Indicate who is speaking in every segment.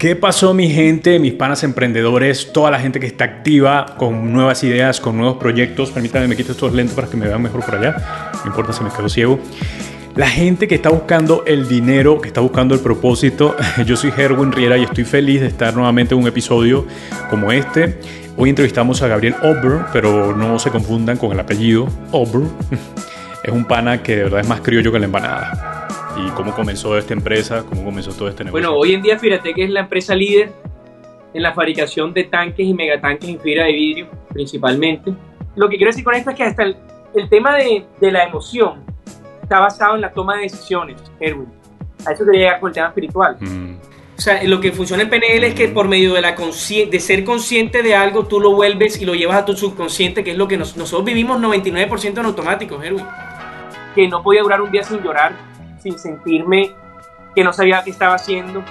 Speaker 1: ¿Qué pasó mi gente, mis panas emprendedores, toda la gente que está activa con nuevas ideas, con nuevos proyectos? Permítanme, me quito estos lentes para que me vean mejor por allá. No importa si me quedo ciego. La gente que está buscando el dinero, que está buscando el propósito. Yo soy Herwin Riera y estoy feliz de estar nuevamente en un episodio como este. Hoy entrevistamos a Gabriel Ober, pero no se confundan con el apellido Ober. Es un pana que de verdad es más criollo que la empanada y cómo comenzó esta empresa, cómo comenzó todo este negocio.
Speaker 2: Bueno, hoy en día Firatec es la empresa líder en la fabricación de tanques y megatanques en fibra de vidrio, principalmente. Lo que quiero decir con esto es que hasta el, tema de, de, la emoción está basado en la toma de decisiones, Erwin. A eso quería llegar con el tema espiritual. Mm. O sea, lo que funciona en PNL es que mm. por medio de, la de ser consciente de algo, tú lo vuelves y lo llevas a tu subconsciente, que es lo que nosotros vivimos 99% en automático, Erwin. Que no podía durar un día sin llorar, sin sentirme que no sabía qué estaba haciendo.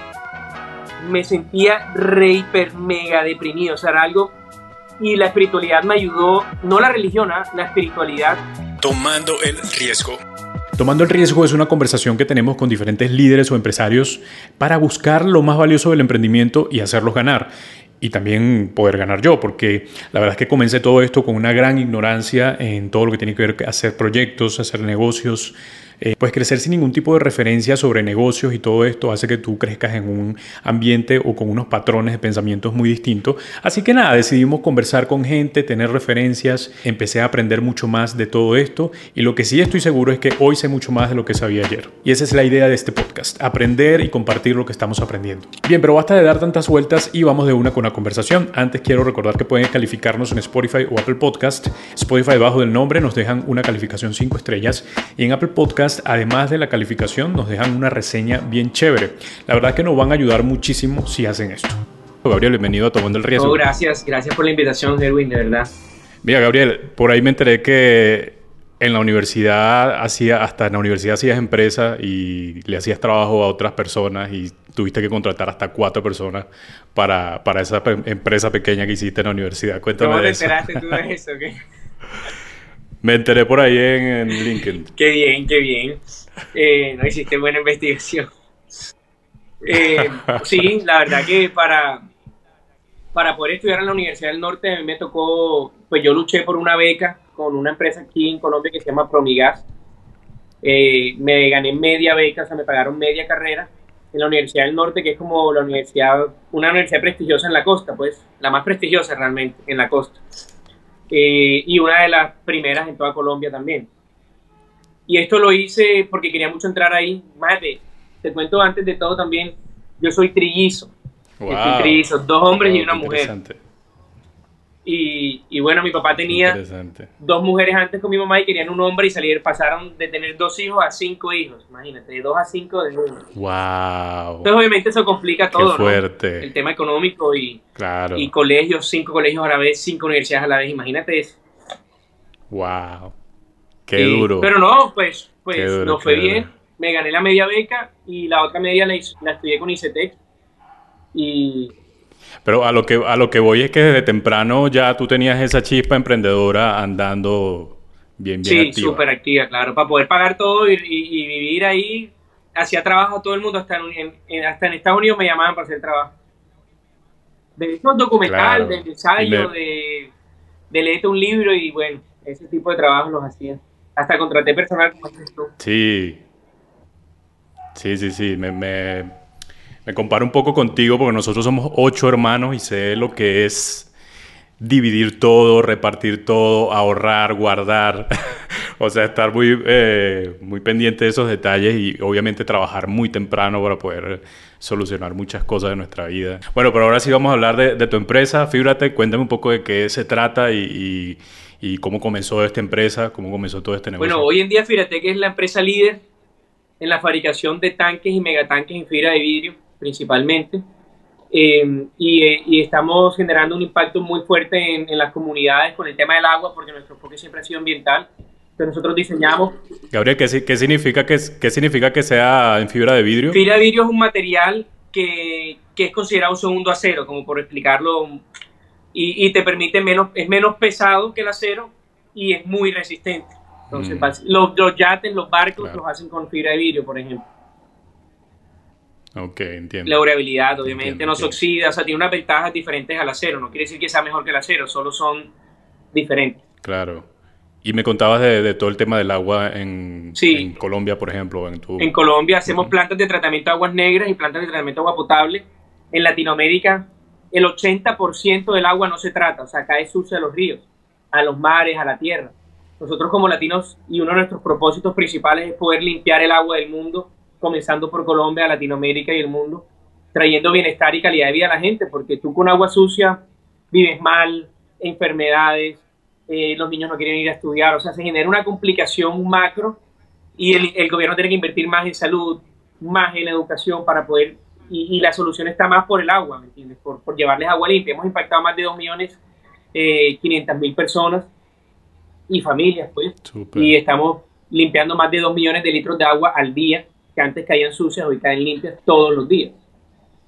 Speaker 2: Me sentía re, hiper, mega deprimido. O sea, era algo. Y la espiritualidad me ayudó, no la religión, ¿ah? la espiritualidad.
Speaker 1: Tomando el riesgo. Tomando el riesgo es una conversación que tenemos con diferentes líderes o empresarios para buscar lo más valioso del emprendimiento y hacerlos ganar y también poder ganar yo, porque la verdad es que comencé todo esto con una gran ignorancia en todo lo que tiene que ver con hacer proyectos, hacer negocios, eh, pues crecer sin ningún tipo de referencia sobre negocios y todo esto hace que tú crezcas en un ambiente o con unos patrones de pensamientos muy distintos. Así que nada, decidimos conversar con gente, tener referencias, empecé a aprender mucho más de todo esto y lo que sí estoy seguro es que hoy sé mucho más de lo que sabía ayer. Y esa es la idea de este podcast, aprender y compartir lo que estamos aprendiendo. Bien, pero basta de dar tantas vueltas y vamos de una con la conversación. Antes quiero recordar que pueden calificarnos en Spotify o Apple Podcast. Spotify debajo del nombre nos dejan una calificación 5 estrellas y en Apple Podcast además de la calificación, nos dejan una reseña bien chévere. La verdad que nos van a ayudar muchísimo si hacen esto. Gabriel, bienvenido a Tomando el Riesgo.
Speaker 2: Gracias, gracias por la invitación, Erwin, de verdad.
Speaker 1: Mira, Gabriel, por ahí me enteré que en la universidad hacía, hasta en la universidad hacías empresa y le hacías trabajo a otras personas y tuviste que contratar hasta cuatro personas para, para esa empresa pequeña que hiciste en la universidad. Cuéntame
Speaker 2: ¿Cómo
Speaker 1: te
Speaker 2: enteraste tú de eso?
Speaker 1: Me enteré por ahí en, LinkedIn.
Speaker 2: qué bien, qué bien. Eh, no hiciste buena investigación. Eh, sí, la verdad que para, para poder estudiar en la Universidad del Norte a mí me tocó, pues yo luché por una beca con una empresa aquí en Colombia que se llama Promigas. Eh, me gané media beca, o sea, me pagaron media carrera en la Universidad del Norte, que es como la universidad, una universidad prestigiosa en la costa, pues, la más prestigiosa realmente en la costa. Eh, y una de las primeras en toda Colombia también. Y esto lo hice porque quería mucho entrar ahí. Mate, te cuento antes de todo también, yo soy trillizo. Wow. trillizo, dos hombres y una mujer. Y, bueno, mi papá tenía dos mujeres antes con mi mamá y querían un hombre y salir, pasaron de tener dos hijos a cinco hijos. Imagínate, de dos a cinco de uno.
Speaker 1: Wow.
Speaker 2: Entonces obviamente eso complica todo,
Speaker 1: Qué fuerte.
Speaker 2: El tema económico y, y colegios, cinco colegios a la vez, cinco universidades a la vez, imagínate eso.
Speaker 1: Wow. Qué duro.
Speaker 2: Pero no, pues, pues no fue bien. Me gané la media beca y la otra media la, la estudié con ICETEC. Y
Speaker 1: pero a lo que a lo que voy es que desde temprano ya tú tenías esa chispa emprendedora andando bien, bien
Speaker 2: activa. Sí, súper activa, claro. Para poder pagar todo y, vivir ahí, hacía trabajo todo el mundo. Hasta en, hasta en Estados Unidos me llamaban para hacer trabajo. De un documental, de ensayo, de, de leerte un libro y bueno, ese tipo de trabajo los hacía. Hasta contraté personal como haces tú.
Speaker 1: Sí. Sí, sí, sí. me, me comparo un poco contigo porque nosotros somos ocho hermanos y sé lo que es dividir todo, repartir todo, ahorrar, guardar. o sea, estar muy, eh, muy pendiente de esos detalles y obviamente trabajar muy temprano para poder solucionar muchas cosas de nuestra vida. Bueno, pero ahora sí vamos a hablar de, tu empresa, Fíbrate. Cuéntame un poco de qué se trata y, cómo comenzó esta empresa, cómo comenzó todo este negocio.
Speaker 2: Bueno, hoy en día Fíbrate que es la empresa líder en la fabricación de tanques y megatanques en fibra de vidrio principalmente. Eh, y, estamos generando un impacto muy fuerte en, las comunidades con el tema del agua, porque nuestro enfoque siempre ha sido ambiental. Entonces nosotros diseñamos...
Speaker 1: Gabriel, ¿qué, qué significa, que, qué significa que sea en fibra de vidrio?
Speaker 2: Fibra de vidrio es un material que, que es considerado un segundo acero, como por explicarlo, y, y, te permite menos, es menos pesado que el acero y es muy resistente. Entonces, mm. los, los, yates, los barcos los hacen con fibra de vidrio, por ejemplo.
Speaker 1: Ok, entiendo.
Speaker 2: La durabilidad, obviamente, no se oxida, o sea, tiene unas ventajas diferentes al acero. No quiere decir que sea mejor que el acero, solo son diferentes.
Speaker 1: Claro. Y me contabas de, todo el tema del agua en, Colombia, por ejemplo. En, tu...
Speaker 2: en Colombia hacemos plantas de tratamiento de aguas negras y plantas de tratamiento de agua potable. En Latinoamérica, el 80% del agua no se trata, o sea, cae sucia a los ríos, a los mares, a la tierra. Nosotros como latinos, y uno de nuestros propósitos principales es poder limpiar el agua del mundo, comenzando por Colombia, Latinoamérica y el mundo, trayendo bienestar y calidad de vida a la gente, porque tú con agua sucia vives mal, enfermedades, eh, los niños no quieren ir a estudiar, o sea, se genera una complicación macro y el, gobierno tiene que invertir más en salud, más en educación para poder, y, la solución está más por el agua, ¿me entiendes? Por, llevarles agua limpia. Hemos impactado más de 2 millones eh, mil personas y familias, pues, y estamos limpiando más de 2 millones de litros de agua al día, que antes caían sucias, hoy caen limpias todos los días.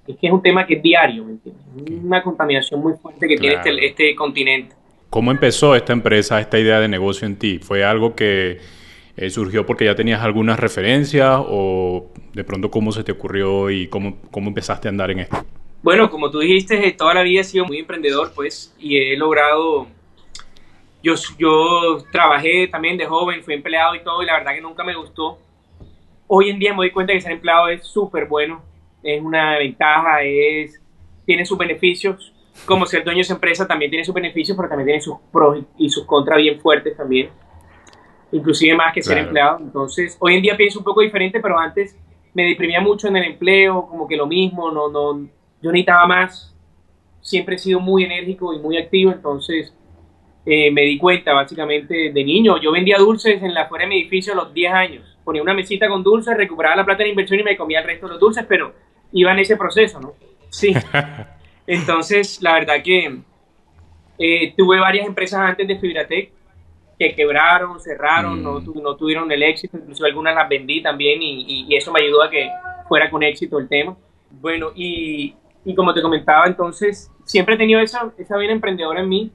Speaker 2: Es que es un tema que es diario, ¿me entiendes? Una contaminación muy fuerte que tiene este, este continente.
Speaker 1: ¿Cómo empezó esta empresa, esta idea de negocio en ti? ¿Fue algo que eh, surgió porque ya tenías algunas referencias o de pronto cómo se te ocurrió y cómo, cómo empezaste a andar en esto?
Speaker 2: Bueno, como tú dijiste, eh, toda la vida he sido muy emprendedor, pues, y he logrado... Yo, yo trabajé también de joven, fui empleado y todo, y la verdad que nunca me gustó. Hoy en día me doy cuenta que ser empleado es súper bueno, es una ventaja, es, tiene sus beneficios, como ser dueño de esa empresa también tiene sus beneficios, pero también tiene sus pros y sus contras bien fuertes también. Inclusive más que ser empleado. Entonces, hoy en día pienso un poco diferente, pero antes me deprimía mucho en el empleo, como que lo mismo, no, no, yo necesitaba más. Siempre he sido muy enérgico y muy activo, entonces eh, me di cuenta básicamente de niño. Yo vendía dulces en la fuera de mi edificio a los 10 años. Ponía una mesita con dulces, recuperaba la plata de la inversión y me comía el resto de los dulces, pero iba en ese proceso, ¿no? Sí. Entonces, la verdad que eh, tuve varias empresas antes de Fibratec que quebraron, cerraron, no, mm. no, tuvieron el éxito, incluso algunas las vendí también y, eso me ayudó a que fuera con éxito el tema. Bueno, y, y como te comentaba, entonces siempre he tenido esa, esa emprendedora en mí,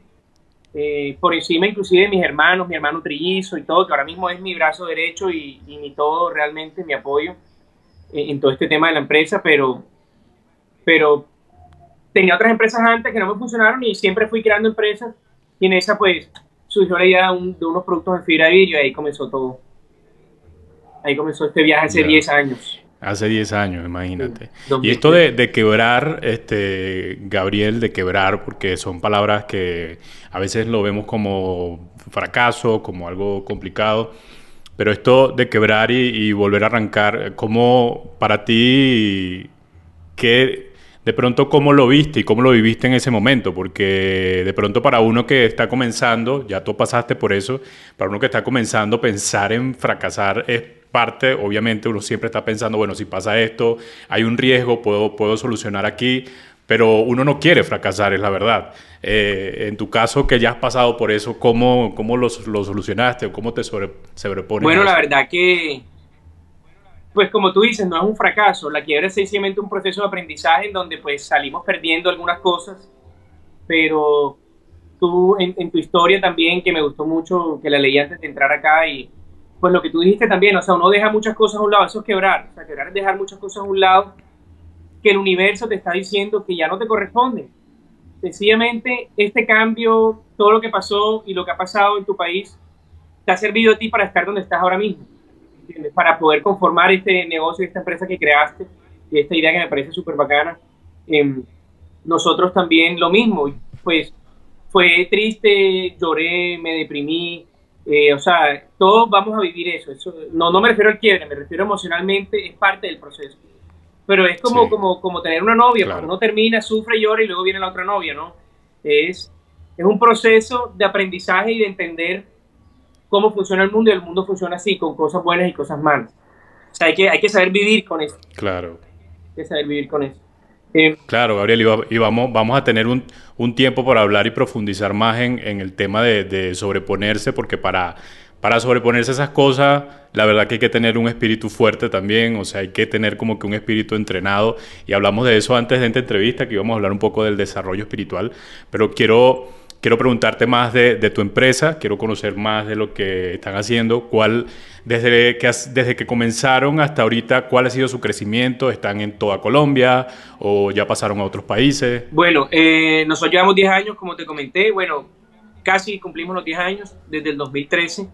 Speaker 2: eh, por encima inclusive de mis hermanos, mi hermano trillizo y todo, que ahora mismo es mi brazo derecho y, y mi todo realmente, mi apoyo en, en todo este tema de la empresa, pero, pero tenía otras empresas antes que no me funcionaron y siempre fui creando empresas y en esa pues surgió la idea de, unos productos en fibra de vidrio y ahí comenzó todo. Ahí comenzó este viaje hace 10 años.
Speaker 1: Hace 10 años, imagínate. y esto de, quebrar, este, Gabriel, de quebrar, porque son palabras que a veces lo vemos como fracaso, como algo complicado, pero esto de quebrar y, y volver a arrancar, ¿cómo para ti, qué, de pronto cómo lo viste y cómo lo viviste en ese momento, porque de pronto para uno que está comenzando, ya tú pasaste por eso, para uno que está comenzando, pensar en fracasar es parte, obviamente uno siempre está pensando, bueno, si pasa esto, hay un riesgo, puedo, puedo solucionar aquí, pero uno no quiere fracasar, es la verdad. Eh, en tu caso, que ya has pasado por eso, ¿cómo, cómo lo, solucionaste o cómo te sobre, sobrepones?
Speaker 2: Bueno, la verdad que pues como tú dices, no es un fracaso, la quiebra es sencillamente un proceso de aprendizaje en donde pues salimos perdiendo algunas cosas, pero tú en, tu historia también, que me gustó mucho, que la leí antes de entrar acá y pues lo que tú dijiste también, o sea, uno deja muchas cosas a un lado, eso es quebrar, o sea, quebrar es dejar muchas cosas a un lado que el universo te está diciendo que ya no te corresponde. Sencillamente, este cambio, todo lo que pasó y lo que ha pasado en tu país, te ha servido a ti para estar donde estás ahora mismo para poder conformar este negocio, esta empresa que creaste y esta idea que me parece súper bacana. Em, nosotros también lo mismo, pues fue triste, lloré, me deprimí, eh, o sea, todos vamos a vivir eso. eso no, no me refiero al quiebre, me refiero emocionalmente, es parte del proceso. Pero es como, como, como tener una novia, cuando uno termina, sufre, llora y luego viene la otra novia, ¿no? Es, es un proceso de aprendizaje y de entender cómo funciona el mundo y el mundo funciona así, con cosas buenas y cosas malas. O sea, hay que, hay que saber vivir con eso.
Speaker 1: Claro.
Speaker 2: Hay que saber vivir con eso.
Speaker 1: Claro, Gabriel, y, vamos, vamos a tener un, tiempo para hablar y profundizar más en, el tema de, de, sobreponerse, porque para, para sobreponerse a esas cosas, la verdad que hay que tener un espíritu fuerte también, o sea, hay que tener como que un espíritu entrenado, y hablamos de eso antes de esta entrevista, que íbamos a hablar un poco del desarrollo espiritual, pero quiero quiero preguntarte más de, tu empresa, quiero conocer más de lo que están haciendo, cuál, desde que, desde que comenzaron hasta ahorita, cuál ha sido su crecimiento, están en toda Colombia o ya pasaron a otros países.
Speaker 2: Bueno, eh, nosotros llevamos 10 años, como te comenté, bueno, casi cumplimos los 10 años desde el 2013.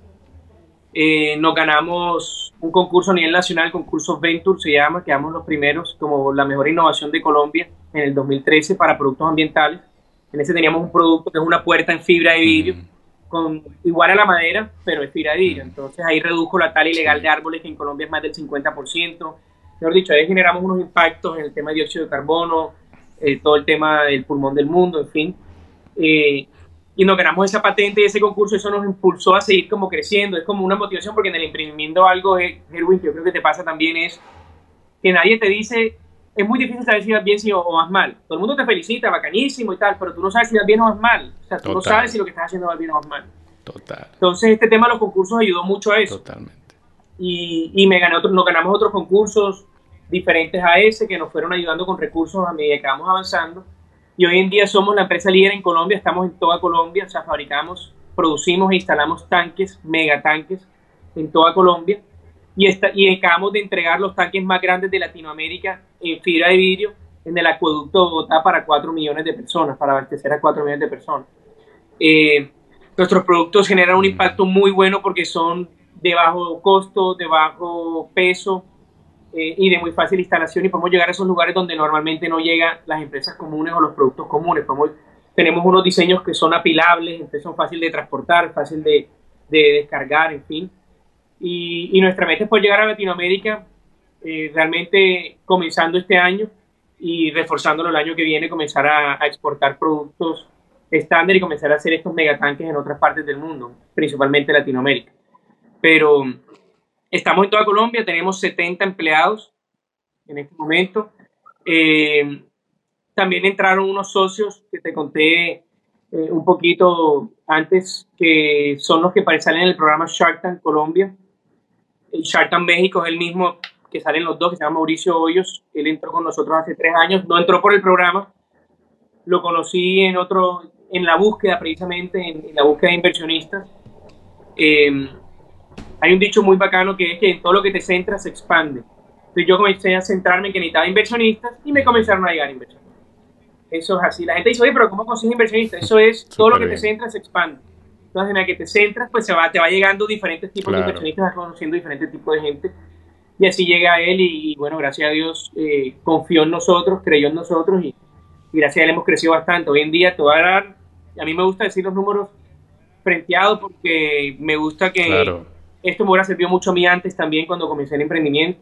Speaker 2: Eh, nos ganamos un concurso a nivel nacional, concurso Venture se llama, quedamos los primeros como la mejor innovación de Colombia en el 2013 para productos ambientales. En ese teníamos un producto que es una puerta en fibra de vidrio, con, igual a la madera, pero es vidrio. Entonces ahí redujo la tala ilegal de árboles, que en Colombia es más del 50%. Mejor dicho, ahí generamos unos impactos en el tema de dióxido de carbono, eh, todo el tema del pulmón del mundo, en fin. Eh, y nos ganamos esa patente y ese concurso, eso nos impulsó a seguir como creciendo, es como una motivación porque en el emprendimiento algo, Erwin, que yo creo que te pasa también es que nadie te dice, es muy difícil saber si vas bien o vas mal. Todo el mundo te felicita, bacanísimo y tal, pero tú no sabes si vas bien o vas mal. O sea, tú no sabes si lo que estás haciendo va bien o vas mal. Total. Entonces este tema de los concursos ayudó mucho a eso. Totalmente. Y, y me gané otro, nos ganamos otros concursos diferentes a ese que nos fueron ayudando con recursos a medida que vamos avanzando y hoy en día somos la empresa líder en Colombia, estamos en toda Colombia, o sea, fabricamos, producimos e instalamos tanques, megatanques en toda Colombia y, está, y acabamos de entregar los tanques más grandes de Latinoamérica en fibra de vidrio en el acueducto de Bogotá para 4 millones de personas, para abastecer a 4 millones de personas. Eh, nuestros productos generan un impacto muy bueno porque son de bajo costo, de bajo peso, eh, y de muy fácil instalación y podemos llegar a esos lugares donde normalmente no llegan las empresas comunes o los productos comunes. tenemos unos diseños que son apilables, entonces son fáciles de transportar, fácil de, de descargar, en fin. Y, y, nuestra meta es poder llegar a Latinoamérica eh, realmente comenzando este año y reforzándolo el año que viene, comenzar a, a exportar productos estándar y comenzar a hacer estos megatanques en otras partes del mundo, principalmente Latinoamérica. Pero Estamos en toda Colombia, tenemos 70 empleados en este momento. Eh, también entraron unos socios que te conté eh, un poquito antes, que son los que salen en el programa Shark Tank Colombia. Y Shark Tank México es el mismo que salen los dos, que se llama Mauricio Hoyos. Él entró con nosotros hace tres años, no entró por el programa, lo conocí en otro, en la búsqueda precisamente, en, la búsqueda de inversionistas. Eh, hay un dicho muy bacano que es que en todo lo que te centras se expande. Entonces yo comencé a centrarme en que necesitaba inversionistas y me comenzaron a llegar inversionistas. Eso es así. La gente dice, oye, pero ¿cómo consigues inversionistas? Eso es, todo lo que te centras se expande. Entonces, en la que te centras, pues se va, te va llegando diferentes tipos de inversionistas, vas conociendo diferentes tipos de gente. Y así llega él y, bueno, gracias a Dios eh, confió en nosotros, creyó en nosotros y, gracias a él hemos crecido bastante. Hoy en día te voy a dar, a mí me gusta decir los números frenteados porque me gusta que, esto me hubiera servido mucho a mí antes también cuando comencé el emprendimiento.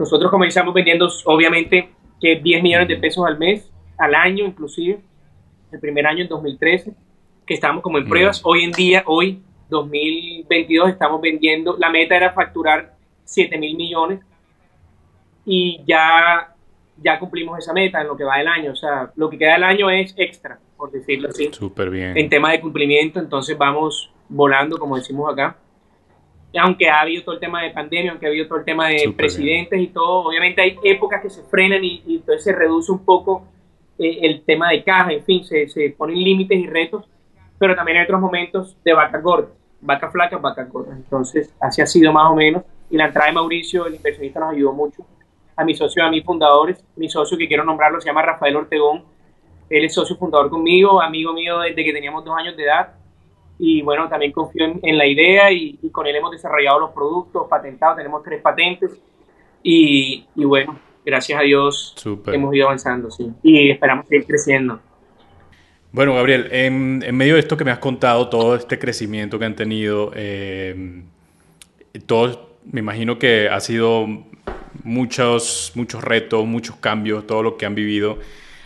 Speaker 2: Nosotros comenzamos vendiendo, obviamente, que 10 millones de pesos al mes, al año inclusive, el primer año en 2013, que estábamos como en pruebas. Hoy en día, hoy, 2022, estamos vendiendo, la meta era facturar 7 mil millones y ya, ya cumplimos esa meta en lo que va del año. O sea, lo que queda del año es extra, por decirlo así.
Speaker 1: Súper bien.
Speaker 2: En tema de cumplimiento, entonces vamos volando, como decimos acá aunque ha habido todo el tema de pandemia, aunque ha habido todo el tema de presidentes y todo, obviamente hay épocas que se frenan y, entonces se reduce un poco eh, el tema de caja, en fin, se, se ponen límites y retos, pero también hay otros momentos de vaca gorda, vaca flaca, vaca gorda. Entonces, así ha sido más o menos. Y la entrada de Mauricio, el inversionista, nos ayudó mucho. A mi socio, a mis fundadores, mi socio que quiero nombrarlo se llama Rafael Ortegón. Él es socio fundador conmigo, amigo mío desde que teníamos dos años de edad y bueno, también confío en, la idea y, con él hemos desarrollado los productos, patentados, tenemos tres patentes y, y bueno, gracias a Dios hemos ido avanzando, sí, y esperamos seguir creciendo.
Speaker 1: Bueno, Gabriel, en, medio de esto que me has contado, todo este crecimiento que han tenido, eh, me imagino que ha sido muchos, muchos retos, muchos cambios, todo lo que han vivido,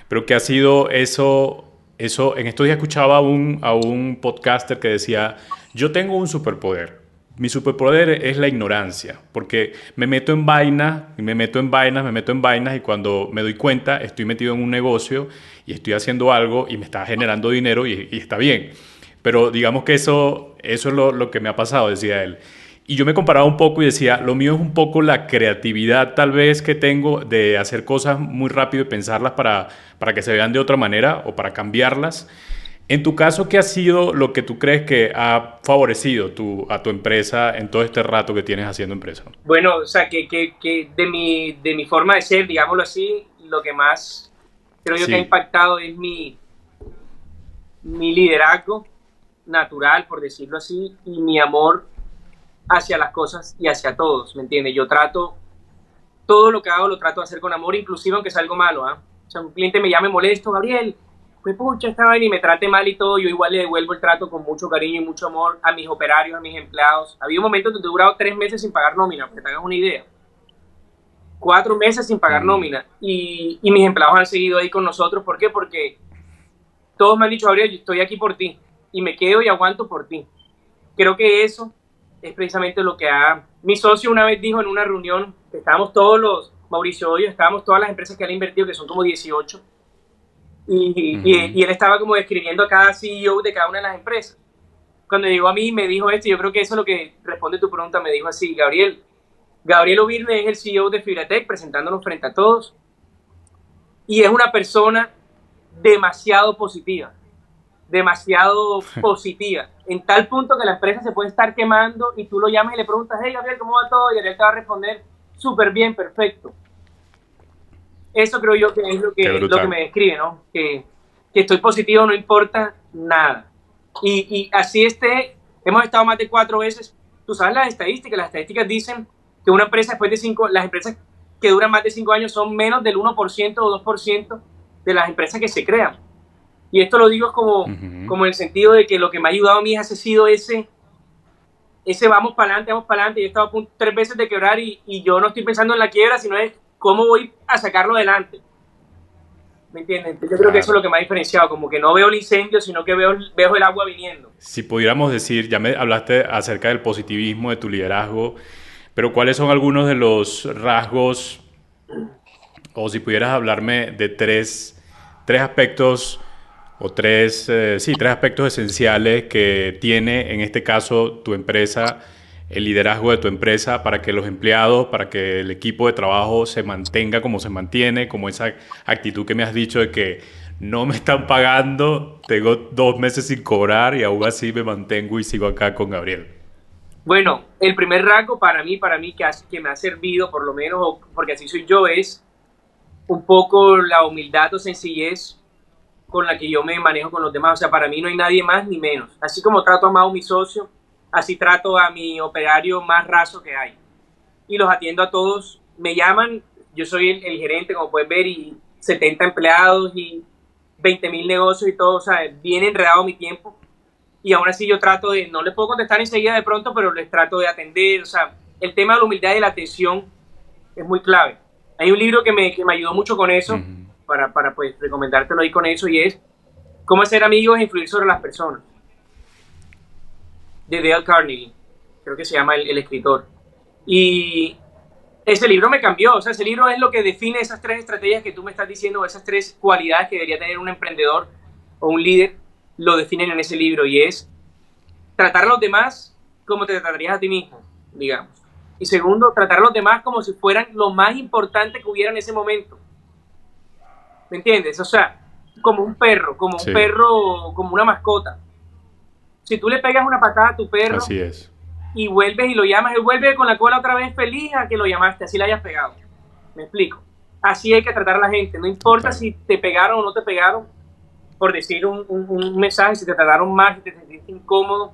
Speaker 1: pero que ha sido eso eso, en estos días escuchaba a un, a un podcaster que decía, yo tengo un superpoder. Mi superpoder es la ignorancia, porque me meto en vainas, me meto en vainas, me meto en vainas y cuando me doy cuenta estoy metido en un negocio y estoy haciendo algo y me está generando dinero y, está bien. Pero digamos que eso, eso es lo, lo que me ha pasado, decía él. Y yo me comparaba un poco y decía, lo mío es un poco la creatividad tal vez que tengo de hacer cosas muy rápido y pensarlas para, para que se vean de otra manera o para cambiarlas. En tu caso, ¿qué ha sido lo que tú crees que ha favorecido tu, a tu empresa en todo este rato que tienes haciendo empresa?
Speaker 2: Bueno, o sea, que, que, que de, mi, de mi forma de ser, digámoslo así, lo que más creo yo que ha impactado es mi, mi liderazgo natural, por decirlo así, y mi amor hacia las cosas y hacia todos, ¿me entiendes? Yo trato, todo lo que hago lo trato de hacer con amor, inclusive aunque sea algo malo, ¿ah? O sea, un cliente me llame molesto, Gabriel, pues pucha, estaba y me trate mal y todo, yo igual le devuelvo el trato con mucho cariño y mucho amor a mis operarios, a mis empleados. Había un momento donde he durado tres meses sin pagar nómina, para que te hagas una idea. Cuatro meses sin pagar mm. nómina. Y, y, mis empleados han seguido ahí con nosotros. ¿Por qué? Porque todos me han dicho, Gabriel, yo estoy aquí por ti. Y me quedo y aguanto por ti. Creo que eso es precisamente lo que ha... Mi socio una vez dijo en una reunión, que estábamos todos los, Mauricio hoy, estábamos todas las empresas que han invertido, que son como 18, y, él estaba como describiendo a cada CEO de cada una de las empresas. Cuando llegó a mí me dijo esto, yo creo que eso es lo que responde tu pregunta, me dijo así, Gabriel, Gabriel Ovirne es el CEO de Fibratec presentándonos frente a todos y es una persona demasiado positiva, demasiado positiva, en tal punto que la empresa se puede estar quemando y tú lo llamas y le preguntas, hey Gabriel, ¿cómo va todo? Y Gabriel te va a responder, súper bien, perfecto eso creo yo que es lo que, lo que me describe, ¿no? Que, que, estoy positivo no importa nada. Y, y, así esté, hemos estado más de cuatro veces, tú sabes las estadísticas, las estadísticas dicen que una empresa después de cinco, las empresas que duran más de cinco años son menos del 1% o 2% de las empresas que se crean. Y esto lo digo como, como en el sentido de que lo que me ha ayudado a mí ha sido ese, ese vamos para adelante, vamos para adelante. Yo he estado a punto tres veces de quebrar y, y yo no estoy pensando en la quiebra, sino es cómo voy a sacarlo adelante. ¿Me entiendes? Yo creo que eso es lo que me ha diferenciado, como que no veo el incendio, sino que veo, veo el agua viniendo.
Speaker 1: Si pudiéramos decir, ya me hablaste acerca del positivismo, de tu liderazgo, pero ¿cuáles son algunos de los rasgos, o si pudieras hablarme de tres, tres aspectos, o tres, eh, sí, tres aspectos esenciales que tiene en este caso tu empresa el liderazgo de tu empresa para que los empleados, para que el equipo de trabajo se mantenga como se mantiene, como esa actitud que me has dicho de que no me están pagando, tengo dos meses sin cobrar y aún así me mantengo y sigo acá con Gabriel?
Speaker 2: Bueno, el primer rasgo para mí, para mí que, me ha servido, por lo menos, porque así soy yo, es un poco la humildad o sencillez con la que yo me manejo con los demás. O sea, para mí no hay nadie más ni menos. Así como trato a Mao, mi socio, así trato a mi operario más raso que hay. Y los atiendo a todos. Me llaman, yo soy el, gerente, como puedes ver, y 70 empleados y 20 mil negocios y todo, o sea, bien enredado mi tiempo. Y aún así yo trato de, no les puedo contestar enseguida de pronto, pero les trato de atender. O sea, el tema de la humildad y la atención es muy clave. Hay un libro que me, que me ayudó mucho con eso, para, para pues recomendártelo ahí con eso, y es Cómo hacer amigos e influir sobre las personas de Dale Carnegie, creo que se llama el, escritor. Y ese libro me cambió, o sea, ese libro es lo que define esas tres estrategias que tú me estás diciendo, esas tres cualidades que debería tener un emprendedor o un líder, lo definen en ese libro y es tratar a los demás como te tratarías a ti mismo, digamos. Y segundo, tratar a los demás como si fueran lo más importante que hubiera en ese momento. ¿Me entiendes? O sea, como un perro, como un perro, como una mascota. Si tú le pegas una patada a tu perro
Speaker 1: así es.
Speaker 2: y vuelves y lo llamas, él vuelve con la cola otra vez feliz a que lo llamaste, así le hayas pegado. ¿Me explico? Así hay que tratar a la gente. No importa si te pegaron o no te pegaron, por decir un, mensaje, si te trataron mal, si te sentiste incómodo.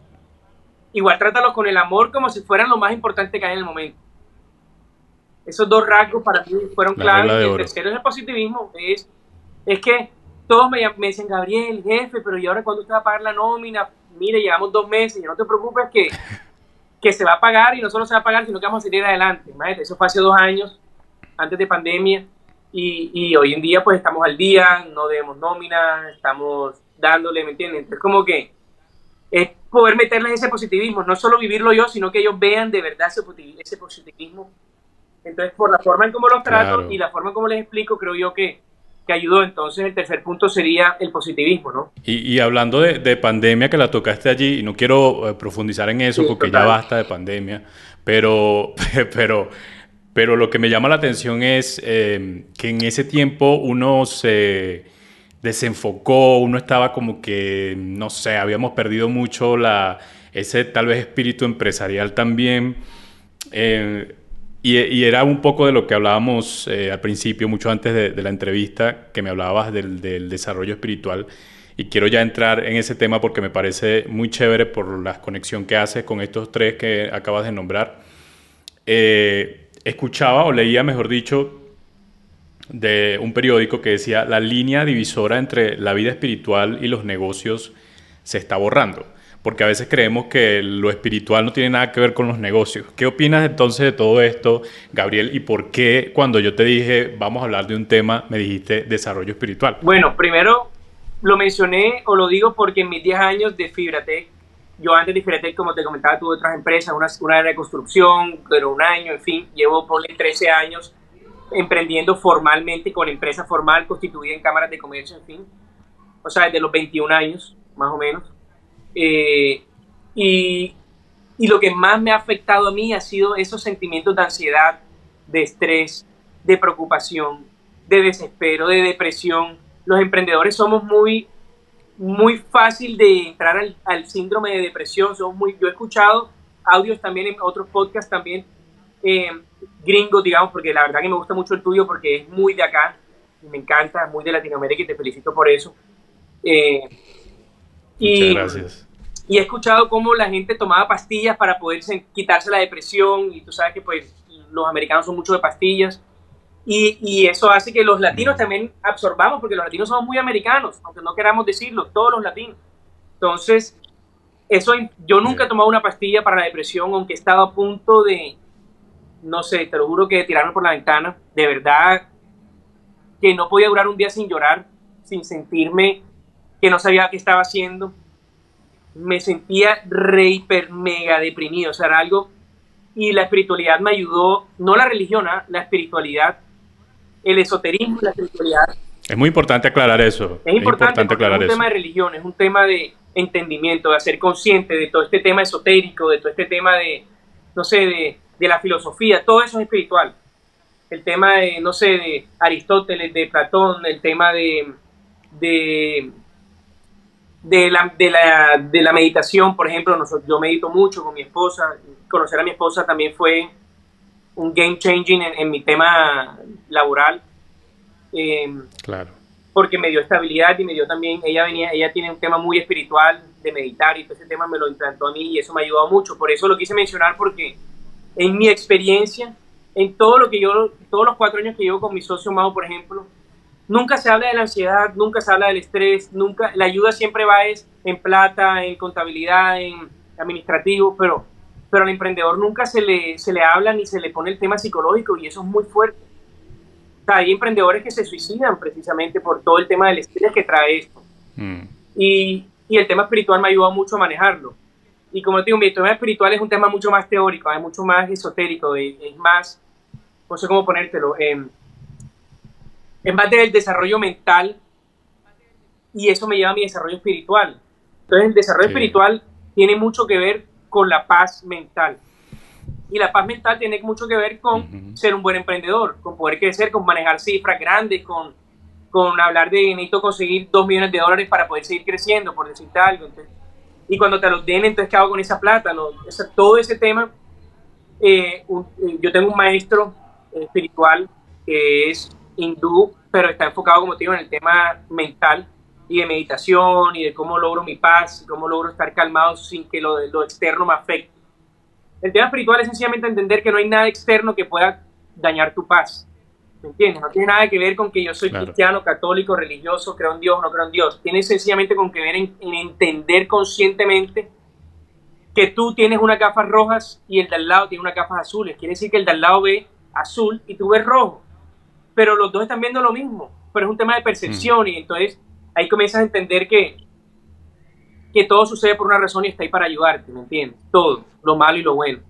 Speaker 2: Igual trátalos con el amor como si fueran lo más importante que hay en el momento. Esos dos rasgos para mí fueron claves. Y el tercero es el positivismo. Es, es que todos me, me dicen, Gabriel, jefe, pero ¿y ahora cuándo usted va a pagar la nómina? Mire, llevamos dos meses y no te preocupes que, que se va a pagar y no solo se va a pagar, sino que vamos a seguir adelante. Imagínate, eso fue hace dos años, antes de pandemia, y, y, hoy en día pues estamos al día, no debemos nómina, estamos dándole, ¿me entiendes? Entonces como que es poder meterles ese positivismo, no solo vivirlo yo, sino que ellos vean de verdad ese positivismo. Entonces, por la forma en cómo los trato y la forma en cómo les explico, creo yo que, que ayudó. Entonces el tercer punto sería el positivismo, ¿no?
Speaker 1: Y, hablando de, pandemia que la tocaste allí, y no quiero eh, profundizar en eso porque ya basta de pandemia, pero, pero, pero lo que me llama la atención es eh, que en ese tiempo uno se, desenfocó, uno estaba como que, no sé, habíamos perdido mucho la, ese tal vez espíritu empresarial también. Eh, y, era un poco de lo que hablábamos eh, al principio, mucho antes de, la entrevista, que me hablabas del, desarrollo espiritual. Y quiero ya entrar en ese tema porque me parece muy chévere por la conexión que haces con estos tres que acabas de nombrar. Eh, escuchaba o leía, mejor dicho, de un periódico que decía la línea divisora entre la vida espiritual y los negocios se está borrando porque a veces creemos que lo espiritual no tiene nada que ver con los negocios. ¿Qué opinas entonces de todo esto, Gabriel? ¿Y por qué cuando yo te dije vamos a hablar de un tema, me dijiste desarrollo espiritual?
Speaker 2: Bueno, primero lo mencioné o lo digo porque en mis 10 años de Fibratec, yo antes de Fibratec, como te comentaba, tuve otras empresas, una, una de construcción, pero un año, en fin, llevo por 13 años emprendiendo formalmente con empresa formal constituida en cámaras de comercio, en fin. O sea, desde los 21 años, más o menos. Eh, y, y lo que más me ha afectado a mí ha sido esos sentimientos de ansiedad, de estrés, de preocupación, de desespero, de depresión. Los emprendedores somos muy, muy fácil de entrar al, síndrome de depresión. Somos muy, yo he escuchado audios también en otros podcasts también eh, gringos, digamos, porque la verdad que me gusta mucho el tuyo porque es muy de acá, me encanta, muy de Latinoamérica y te felicito por eso. Eh, y, gracias. Y he escuchado cómo la gente tomaba pastillas para poder quitarse la depresión y tú sabes que pues los americanos son mucho de pastillas y, y eso hace que los latinos también absorbamos porque los latinos somos muy americanos, aunque no queramos decirlo, todos los latinos. Entonces, eso yo nunca he tomado una pastilla para la depresión, aunque he estado a punto de, no sé, te lo juro que tirarme por la ventana, de verdad que no podía durar un día sin llorar, sin sentirme que no sabía qué estaba haciendo. Me sentía re, hiper, mega deprimido, o sea, era algo... Y la espiritualidad me ayudó, no la religión, ¿ah? la espiritualidad, el esoterismo la espiritualidad.
Speaker 1: Es muy importante aclarar eso.
Speaker 2: Es importante, aclarar es un tema de religión, es un tema de entendimiento, de ser consciente de todo este tema esotérico, de todo este tema de, no sé, de, de la filosofía, todo eso es espiritual. El tema de, no sé, de Aristóteles, de Platón, el tema de, de, de la, de, la, de la meditación, por ejemplo, yo medito mucho con mi esposa, conocer a mi esposa también fue un game changing en, mi tema laboral. Em, claro. Porque me dio estabilidad y me dio también, ella venía, ella tiene un tema muy espiritual de meditar y todo ese tema me lo implantó a mí y eso me ha ayudado mucho. Por eso lo quise mencionar porque en mi experiencia, en todo lo que yo, todos los cuatro años que llevo con mi socio Mao, por ejemplo, Nunca se habla de la ansiedad, nunca se habla del estrés, nunca, la ayuda siempre va es en plata, en contabilidad, en administrativo, pero, pero al emprendedor nunca se le, se le habla ni se le pone el tema psicológico y eso es muy fuerte. hay emprendedores que se suicidan precisamente por todo el tema del estrés que trae esto. Mm. Y, y, el tema espiritual me ha ayudado mucho a manejarlo. Y como te digo, mi tema espiritual es un tema mucho más teórico, es mucho más esotérico, es, más, no sé cómo ponértelo. Eh, es más del desarrollo mental y eso me lleva a mi desarrollo espiritual. Entonces el desarrollo espiritual tiene mucho que ver con la paz mental. Y la paz mental tiene mucho que ver con ser un buen emprendedor, con poder crecer, con manejar cifras grandes, con, con hablar de necesito conseguir dos millones de dólares para poder seguir creciendo, por decirte algo. y cuando te los den, entonces, ¿qué hago con esa plata? No, todo ese tema, eh, eh, yo tengo un maestro espiritual que es hindú, pero está enfocado, como te digo, en el tema mental y de meditación y de cómo logro mi paz y cómo logro estar calmado sin que lo, lo externo me afecte. El tema espiritual es sencillamente entender que no hay nada externo que pueda dañar tu paz. ¿Me entiendes? No tiene nada que ver con que yo soy cristiano, católico, religioso, creo en Dios o no creo en Dios. Tiene sencillamente con que ver en, en, entender conscientemente que tú tienes unas gafas rojas y el de al lado tiene unas gafas azules. Quiere decir que el de al lado ve azul y tú ves rojo pero los dos están viendo lo mismo, pero es un tema de percepción y entonces ahí comienzas a entender que, que todo sucede por una razón y está ahí para ayudarte, ¿me entiendes? Todo, lo malo y lo bueno.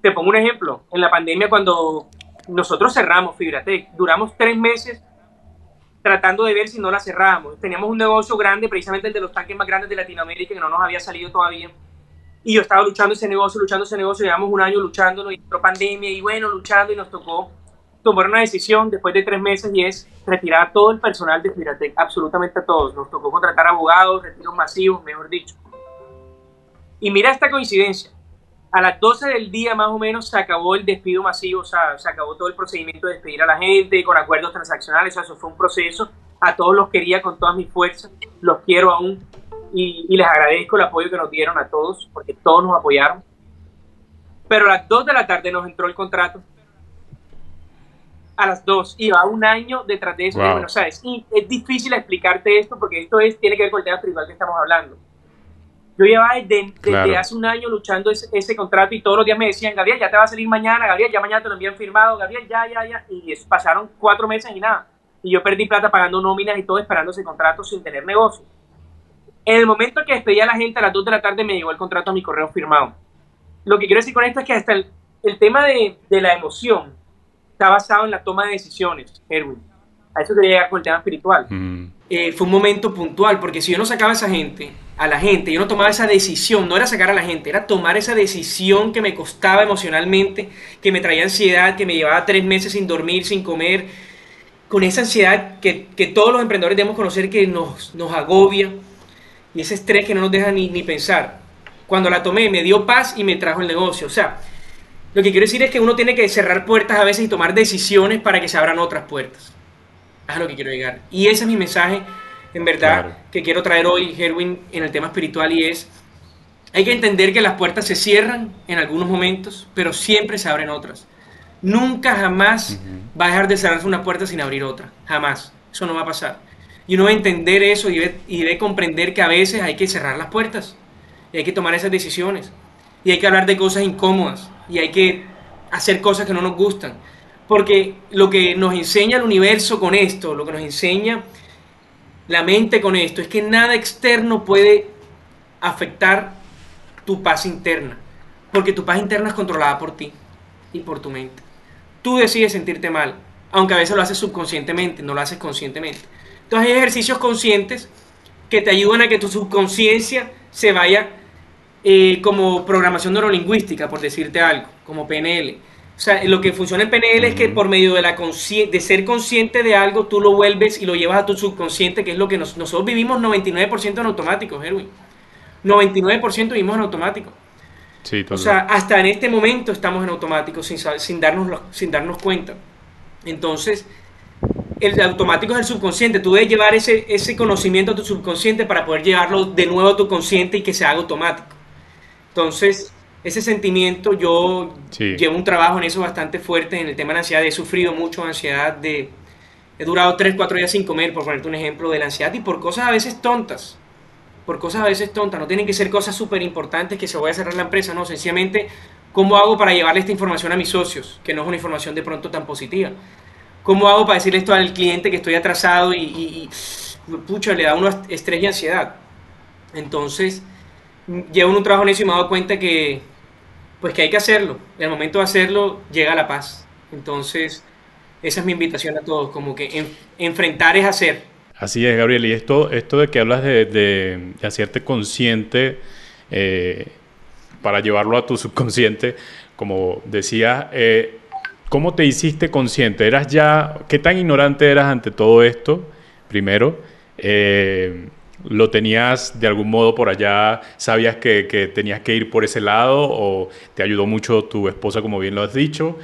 Speaker 2: Te pongo un ejemplo, en la pandemia cuando nosotros cerramos Fibratec, duramos tres meses tratando de ver si no la cerrábamos. Teníamos un negocio grande, precisamente el de los tanques más grandes de Latinoamérica, que no nos había salido todavía. Y yo estaba luchando ese negocio, luchando ese negocio, llevamos un año luchando, y entró pandemia y bueno, luchando y nos tocó tomaron una decisión después de tres meses y es retirar a todo el personal de Fibratec, absolutamente a todos. Nos tocó contratar abogados, retiros masivos, mejor dicho. Y mira esta coincidencia. A las 12 del día más o menos se acabó el despido masivo, o sea, se acabó todo el procedimiento de despedir a la gente con acuerdos transaccionales, o sea, eso fue un proceso. A todos los quería con todas mis fuerzas, los quiero aún y, y les agradezco el apoyo que nos dieron a todos, porque todos nos apoyaron. Pero a las 2 de la tarde nos entró el contrato a las dos y va un año detrás de eso. Bueno, sabes, y es difícil explicarte esto porque esto es, tiene que ver con el tema espiritual que estamos hablando. Yo llevaba desde, hace un año luchando ese, contrato y todos los días me decían, Gabriel, ya te va a salir mañana, Gabriel, ya mañana te lo envían firmado, Gabriel, ya, ya, ya. Y pasaron cuatro meses y nada. Y yo perdí plata pagando nóminas y todo esperando ese contrato sin tener negocio. En el momento que despedí a la gente a las 2 de la tarde me llegó el contrato a mi correo firmado. Lo que quiero decir con esto es que hasta el, el tema de, de la emoción, está basado en la toma de decisiones, Erwin. A eso quería llegar con el tema espiritual. Eh, fue un momento puntual, porque si yo no sacaba a esa gente, a la gente, yo no tomaba esa decisión, no era sacar a la gente, era tomar esa decisión que me costaba emocionalmente, que me traía ansiedad, que me llevaba tres meses sin dormir, sin comer, con esa ansiedad que, que todos los emprendedores debemos conocer que nos, nos agobia y ese estrés que no nos deja ni, ni pensar. Cuando la tomé me dio paz y me trajo el negocio. O sea, lo que quiero decir es que uno tiene que cerrar puertas a veces y tomar decisiones para que se abran otras puertas. Es a lo que quiero llegar. Y ese es mi mensaje, en verdad, que quiero traer hoy, Herwin, en el tema espiritual y es, hay que entender que las puertas se cierran en algunos momentos, pero siempre se abren otras. Nunca, jamás va a dejar de cerrarse una puerta sin abrir otra. Jamás. Eso no va a pasar. Y uno a entender eso y debe, y debe comprender que a veces hay que cerrar las puertas. Y hay que tomar esas decisiones. Y hay que hablar de cosas incómodas y hay que hacer cosas que no nos gustan. Porque lo que nos enseña el universo con esto, lo que nos enseña la mente con esto, es que nada externo puede afectar tu paz interna. Porque tu paz interna es controlada por ti y por tu mente. Tú decides sentirte mal, aunque a veces lo haces subconscientemente, no lo haces conscientemente. Entonces hay ejercicios conscientes que te ayudan a que tu subconsciencia se vaya eh, como programación neurolingüística, por decirte algo, como PNL. O sea, lo que funciona en PNL es que por medio de, la de ser consciente de algo, tú lo vuelves y lo llevas a tu subconsciente, que es lo que nosotros vivimos 99% en automático, Erwin. 99% vivimos en automático. Sí, o sea, hasta en este momento estamos en automático sin, sin, darnos, sin darnos cuenta. Entonces, el automático es el subconsciente. Tú debes llevar ese, ese conocimiento a tu subconsciente para poder llevarlo de nuevo a tu consciente y que se haga automático. Entonces, ese sentimiento, yo llevo un trabajo en eso bastante fuerte, en el tema de la ansiedad. He sufrido mucho ansiedad de... He durado 3, 4 días sin comer, por ponerte un ejemplo, de la ansiedad y por cosas a veces tontas. Por cosas a veces tontas. No tienen que ser cosas súper importantes que se vaya a cerrar la empresa, no. Sencillamente, ¿cómo hago para llevarle esta información a mis socios? Que no es una información de pronto tan positiva. ¿Cómo hago para decirle esto al cliente que estoy atrasado y, y, y pucha, le da uno estrés y ansiedad? Entonces, llevo en un trabajo en eso y me he dado cuenta que, pues que hay que hacerlo. En el momento de hacerlo llega la paz. Entonces, esa es mi invitación a todos, como que enfrentar es hacer.
Speaker 1: Así es, Gabriel. Y esto, esto de que hablas de, de, hacerte consciente eh, para llevarlo a tu subconsciente, como decía, eh, ¿cómo te hiciste consciente? ¿Eras ya, qué tan ignorante eras ante todo esto, primero? Eh, ¿Lo tenías de algún modo por allá? ¿Sabías que, tenías que ir por ese lado? ¿O te ayudó mucho tu esposa, como bien lo has dicho?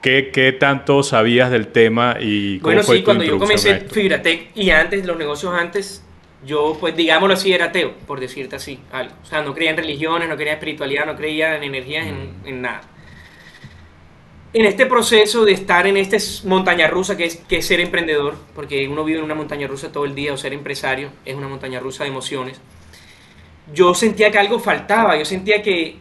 Speaker 1: ¿Qué, qué tanto sabías del tema y
Speaker 2: cómo bueno, sí, cuando yo comencé Fibratec y antes, los negocios antes, yo, pues digámoslo así, era ateo, por decirte así, algo. O sea, no creía en religiones, no creía en espiritualidad, no creía en energías, en, mm. en nada en este proceso de estar en esta montaña rusa que es, que ser emprendedor, porque uno vive en una montaña rusa todo el día, o ser empresario es una montaña rusa de emociones, yo sentía que algo faltaba, yo sentía que,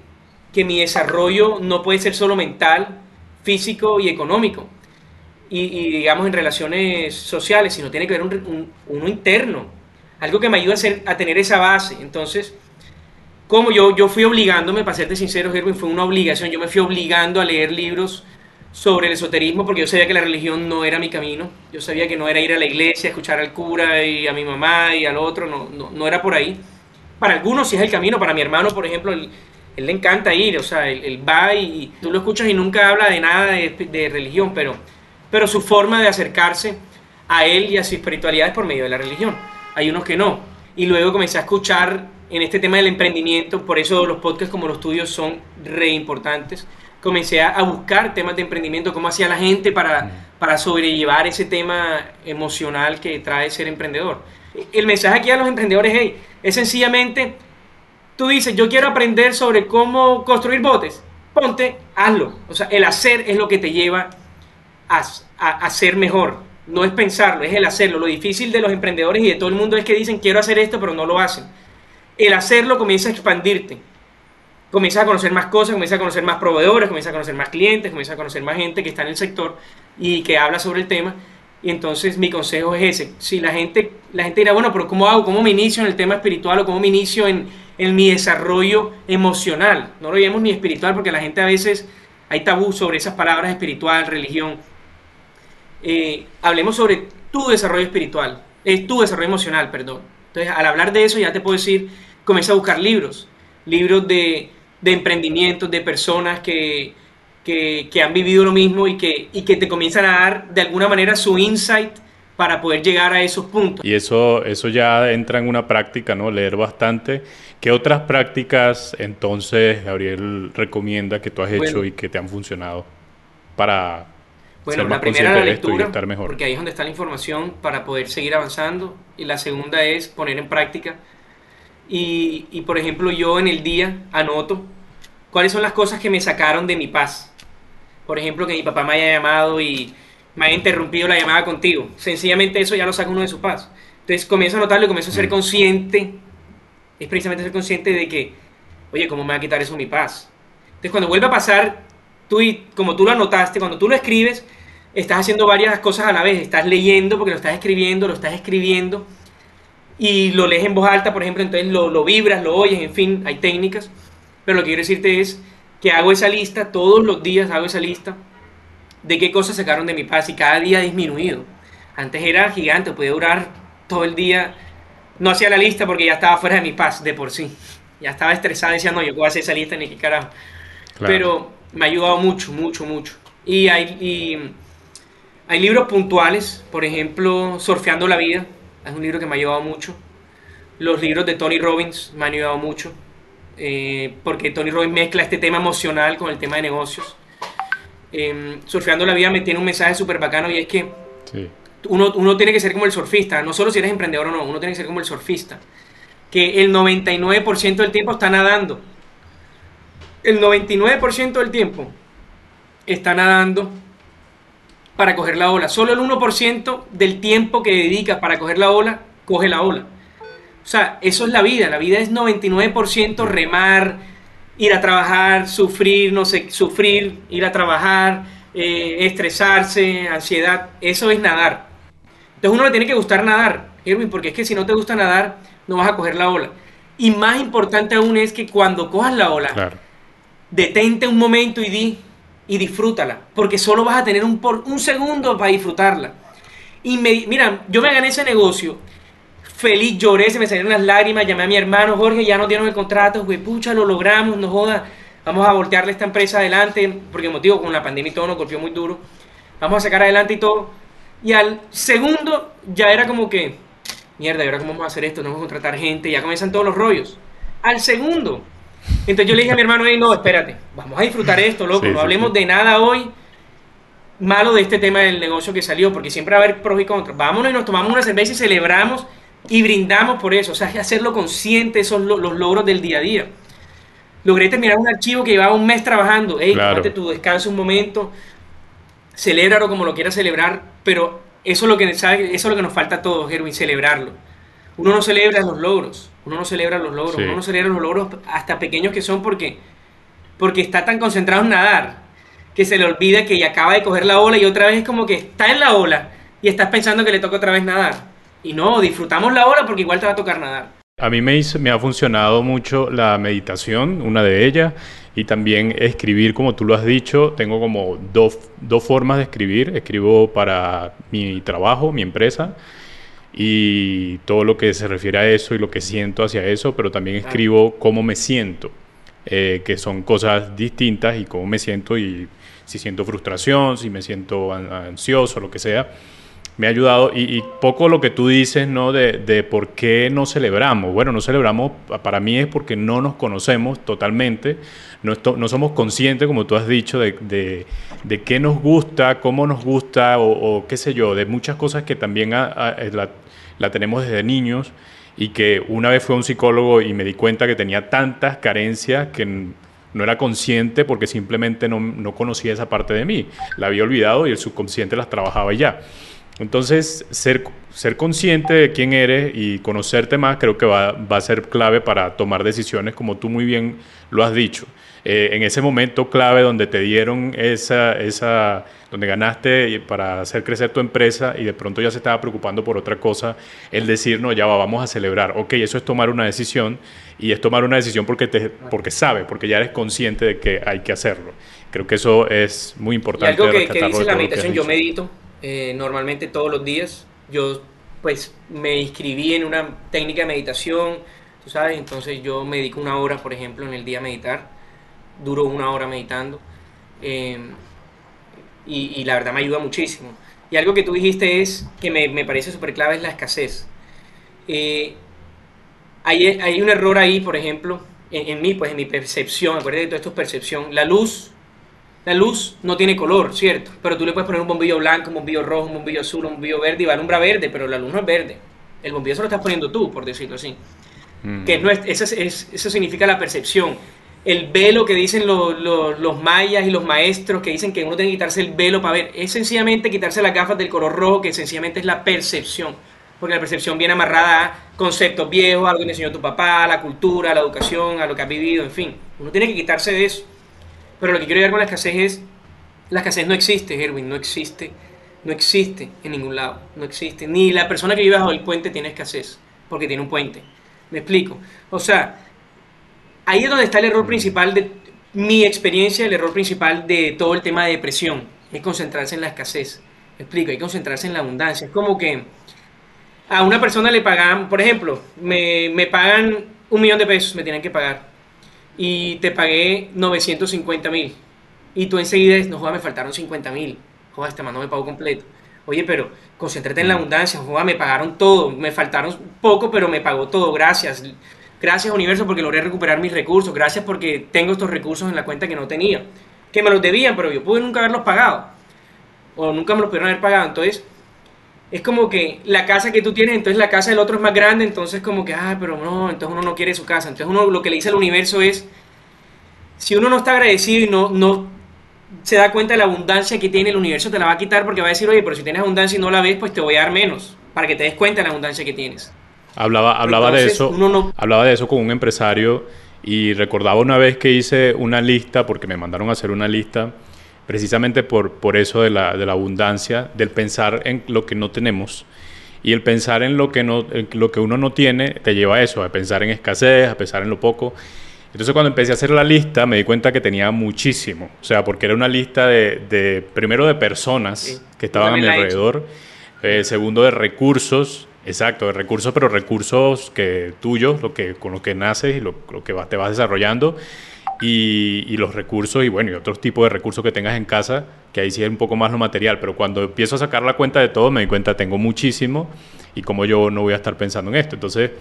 Speaker 2: mi desarrollo no puede ser solo mental, físico y económico, y, digamos en relaciones sociales, sino tiene que ver un, uno interno, algo que me ayude a, ser, a tener esa base. Entonces, como yo, yo fui obligándome, para serte sincero, Gerwin, fue una obligación, yo me fui obligando a leer libros sobre el esoterismo porque yo sabía que la religión no era mi camino. Yo sabía que no era ir a la iglesia, escuchar al cura y a mi mamá y al otro, no, no, no era por ahí. Para algunos sí es el camino, para mi hermano, por ejemplo, él, le encanta ir, o sea, él, va y, tú lo escuchas y nunca habla de nada de, religión, pero pero su forma de acercarse a él y a su espiritualidad es por medio de la religión. Hay unos que no. Y luego comencé a escuchar en este tema del emprendimiento, por eso los podcasts como los tuyos son re importantes. Comencé a, buscar temas de emprendimiento, cómo hacía la gente para, para sobrellevar ese tema emocional que trae ser emprendedor. El mensaje aquí a los emprendedores hey, es sencillamente, tú dices, yo quiero aprender sobre cómo construir botes, ponte, hazlo. O sea, el hacer es lo que te lleva a, a, ser mejor. No es pensarlo, es el hacerlo. Lo difícil de los emprendedores y de todo el mundo es que dicen quiero hacer esto, pero no lo hacen. El hacerlo comienza a expandirte. Comienza a conocer más cosas, comienza a conocer más proveedores, comienza a conocer más clientes, comienza a conocer más gente que está en el sector y que habla sobre el tema. Y entonces mi consejo es ese. Si la gente, la gente dirá, bueno, pero ¿cómo hago? ¿Cómo me inicio en el tema espiritual o cómo me inicio en, en mi desarrollo emocional? No lo llamemos ni espiritual porque la gente a veces hay tabú sobre esas palabras espiritual, religión. Eh, hablemos sobre tu desarrollo espiritual, es tu desarrollo emocional, perdón. Entonces, al hablar de eso, ya te puedo decir, comienza a buscar libros, libros de, de emprendimientos, de personas que, que, que, han vivido lo mismo y que, y que te comienzan a dar de alguna manera su insight para poder llegar a esos puntos.
Speaker 1: Y eso, eso ya entra en una práctica, ¿no? Leer bastante. ¿Qué otras prácticas entonces Gabriel recomienda que tú has hecho y que te han funcionado para
Speaker 2: bueno, la primera la lectura, mejor. porque ahí es donde está la información para poder seguir avanzando. Y la segunda es poner en práctica. Y, y, por ejemplo, yo en el día anoto cuáles son las cosas que me sacaron de mi paz. Por ejemplo, que mi papá me haya llamado y me haya interrumpido la llamada contigo. Sencillamente eso ya lo saca uno de su paz. Entonces comienzo a notarlo y comienzo a ser mm. consciente. Es precisamente ser consciente de que, oye, ¿cómo me va a quitar eso mi paz? Entonces cuando vuelve a pasar tú, como tú lo anotaste, cuando tú lo escribes, estás haciendo varias cosas a la vez. Estás leyendo porque lo estás escribiendo, lo estás escribiendo y lo lees en voz alta, por ejemplo, entonces lo, lo vibras, lo oyes, en fin, hay técnicas. Pero lo que quiero decirte es que hago esa lista, todos los días hago esa lista de qué cosas sacaron de mi paz y cada día ha disminuido. Antes era gigante, podía durar todo el día. No hacía la lista porque ya estaba fuera de mi paz de por sí. Ya estaba estresado, decía, no, yo puedo hacer esa lista ni qué carajo. Pero me ha ayudado mucho, mucho, mucho. Y hay, hay libros puntuales, por ejemplo, Surfeando la Vida, es un libro que me ha ayudado mucho. Los libros de Tony Robbins me han ayudado mucho, eh, porque Tony Robbins mezcla este tema emocional con el tema de negocios. Eh, surfeando la Vida me tiene un mensaje súper bacano y es que uno, uno tiene que ser como el surfista, no solo si eres emprendedor o no, uno tiene que ser como el surfista, que el 99% del tiempo está nadando el 99% del tiempo está nadando para coger la ola. Solo el 1% del tiempo que dedica para coger la ola, coge la ola. O sea, eso es la vida. La vida es 99% remar, ir a trabajar, sufrir, no sé, sufrir, ir a trabajar, eh, estresarse, ansiedad. Eso es nadar. Entonces uno le tiene que gustar nadar, Erwin, porque es que si no te gusta nadar, no vas a coger la ola. Y más importante aún es que cuando cojas la ola, claro detente un momento y di y disfrútala, porque solo vas a tener un, por, un segundo para disfrutarla. Y me, mira, yo me gané ese negocio, feliz, lloré, se me salieron las lágrimas, llamé a mi hermano, Jorge, ya no dieron el contrato, güey, pucha, lo logramos, no joda, vamos a voltearle esta empresa adelante, porque motivo con la pandemia y todo nos golpeó muy duro, vamos a sacar adelante y todo. Y al segundo ya era como que, mierda, ¿y ahora cómo vamos a hacer esto? No vamos a contratar gente, ya comienzan todos los rollos. Al segundo, entonces yo le dije a mi hermano, hey, no, espérate, vamos a disfrutar esto, loco, no hablemos de nada hoy malo de este tema del negocio que salió, porque siempre va a haber pros y contras. Vámonos y nos tomamos una cerveza y celebramos y brindamos por eso, o sea, hacerlo consciente, esos los logros del día a día. Logré terminar un archivo que llevaba un mes trabajando, hey, claro. tu descanso un momento, celébralo como lo quieras celebrar, pero eso es lo que, eso es lo que nos falta a todos, Erwin, celebrarlo. Uno no celebra los logros, uno no celebra los logros, uno no celebra los logros hasta pequeños que son porque, porque está tan concentrado en nadar que se le olvida que ya acaba de coger la ola y otra vez es como que está en la ola y estás pensando que le toca otra vez nadar. Y no, disfrutamos la ola porque igual te va a tocar nadar.
Speaker 1: A mí me, me ha funcionado mucho la meditación, una de ellas, y también escribir, como tú lo has dicho. Tengo como dos, dos formas de escribir. Escribo para mi trabajo, mi empresa, y todo lo que se refiere a eso y lo que siento hacia eso, pero también escribo cómo me siento, eh, que son cosas distintas y cómo me siento y si siento frustración, si me siento ansioso, lo que sea me ha ayudado. Y, poco lo que tú dices, ¿no? De, de, por qué no celebramos. Bueno, no celebramos, para mí es porque no nos conocemos totalmente, no, no somos conscientes, como tú has dicho, de, de, de, qué nos gusta, cómo nos gusta, o, qué sé yo, de muchas cosas que también la, la, tenemos desde niños y que una vez fue un psicólogo y me di cuenta que tenía tantas carencias que no era consciente porque simplemente no, no conocía esa parte de mí. La había olvidado y el subconsciente las trabajaba ya. Entonces, ser, ser consciente de quién eres y conocerte más creo que va, va, a ser clave para tomar decisiones, como tú muy bien lo has dicho. Eh, en ese momento clave donde te dieron esa, esa, donde ganaste para hacer crecer tu empresa y de pronto ya se estaba preocupando por otra cosa, el decir, no, ya va, vamos a celebrar. Ok, eso es tomar una decisión y es tomar una decisión porque, te, porque sabe, porque ya eres consciente de que hay que hacerlo. Creo que eso es muy importante.
Speaker 2: Y algo que, que dice la meditación, yo medito eh, normalmente todos los días. Yo pues me inscribí en una técnica de meditación, tú sabes, entonces yo me dedico una hora, por ejemplo, en el día a meditar, duro una hora meditando eh, y, la verdad me ayuda muchísimo. Y algo que tú dijiste es, que me, me parece súper clave, es la escasez. Eh, hay, hay, un error ahí, por ejemplo, en, en mí, pues en mi percepción, acuérdate de todo esto es percepción, la luz la luz no tiene color, ¿cierto? Pero tú le puedes poner un bombillo blanco, un bombillo rojo, un bombillo azul, un bombillo verde y va a alumbrar verde, pero la luz no es verde. El bombillo se lo estás poniendo tú, por decirlo así. Mm. Que no es, eso, es, eso significa la percepción. El velo que dicen los, mayas y los maestros que dicen que uno tiene que quitarse el velo para ver, es sencillamente quitarse las gafas del color rojo, que sencillamente es la percepción. Porque la percepción viene amarrada a conceptos viejos, algo que te enseñó tu papá, la cultura, la educación, a lo que has vivido, en fin. Uno tiene que quitarse de eso. Pero lo que quiero llegar con la escasez es, la escasez no existe, Erwin, no existe, no existe en ningún lado, no existe. Ni la persona que vive bajo el puente tiene escasez, porque tiene un puente. ¿Me explico? O sea, ahí es donde está el error principal de mi experiencia, el error principal de todo el tema de depresión, es concentrarse en la escasez. ¿Me explico? Hay que concentrarse en la abundancia. Es como que a una persona le pagan, por ejemplo, me, me pagan un millón de pesos, me tienen que pagar y te pagué 950 mil. Y tú enseguida no joda, me faltaron 50 mil. Joda, este man no me pagó completo. Oye, pero concéntrate en la abundancia. Joda, me pagaron todo. Me faltaron poco, pero me pagó todo. Gracias. Gracias, universo, porque logré recuperar mis recursos. Gracias porque tengo estos recursos en la cuenta que no tenía. Que me los debían, pero yo pude nunca haberlos pagado. O nunca me los pudieron haber pagado. Entonces, es como que la casa que tú tienes, entonces la casa del otro es más grande, entonces como que, ah, pero no, entonces uno no quiere su casa. Entonces uno lo que le dice al universo es, si uno no está agradecido y no, no se da cuenta de la abundancia que tiene, el universo te la va a quitar porque va a decir, oye, pero si tienes abundancia y no la ves, pues te voy a dar menos, para que te des cuenta de la abundancia que tienes.
Speaker 1: Hablaba, hablaba de eso, hablaba de eso con un empresario y recordaba una vez que hice una lista, porque me mandaron a hacer una lista, precisamente por, por eso de la, de la, abundancia, del pensar en lo que no tenemos. Y el pensar en lo, que no, lo que uno no tiene te lleva a eso, a pensar en escasez, a pensar en lo poco. Entonces cuando empecé a hacer la lista me di cuenta que tenía muchísimo. O sea, porque era una lista de, de primero de personas que estaban a mi alrededor, eh, segundo de recursos, exacto, de recursos, pero recursos que tuyos, lo que, con lo que naces y lo, que te vas desarrollando. Y, los recursos y bueno, y otros tipos de recursos que tengas en casa, que ahí sí es un poco más lo material, pero cuando empiezo a sacar la cuenta de todo me di cuenta tengo muchísimo y como yo no voy a estar pensando en esto. Entonces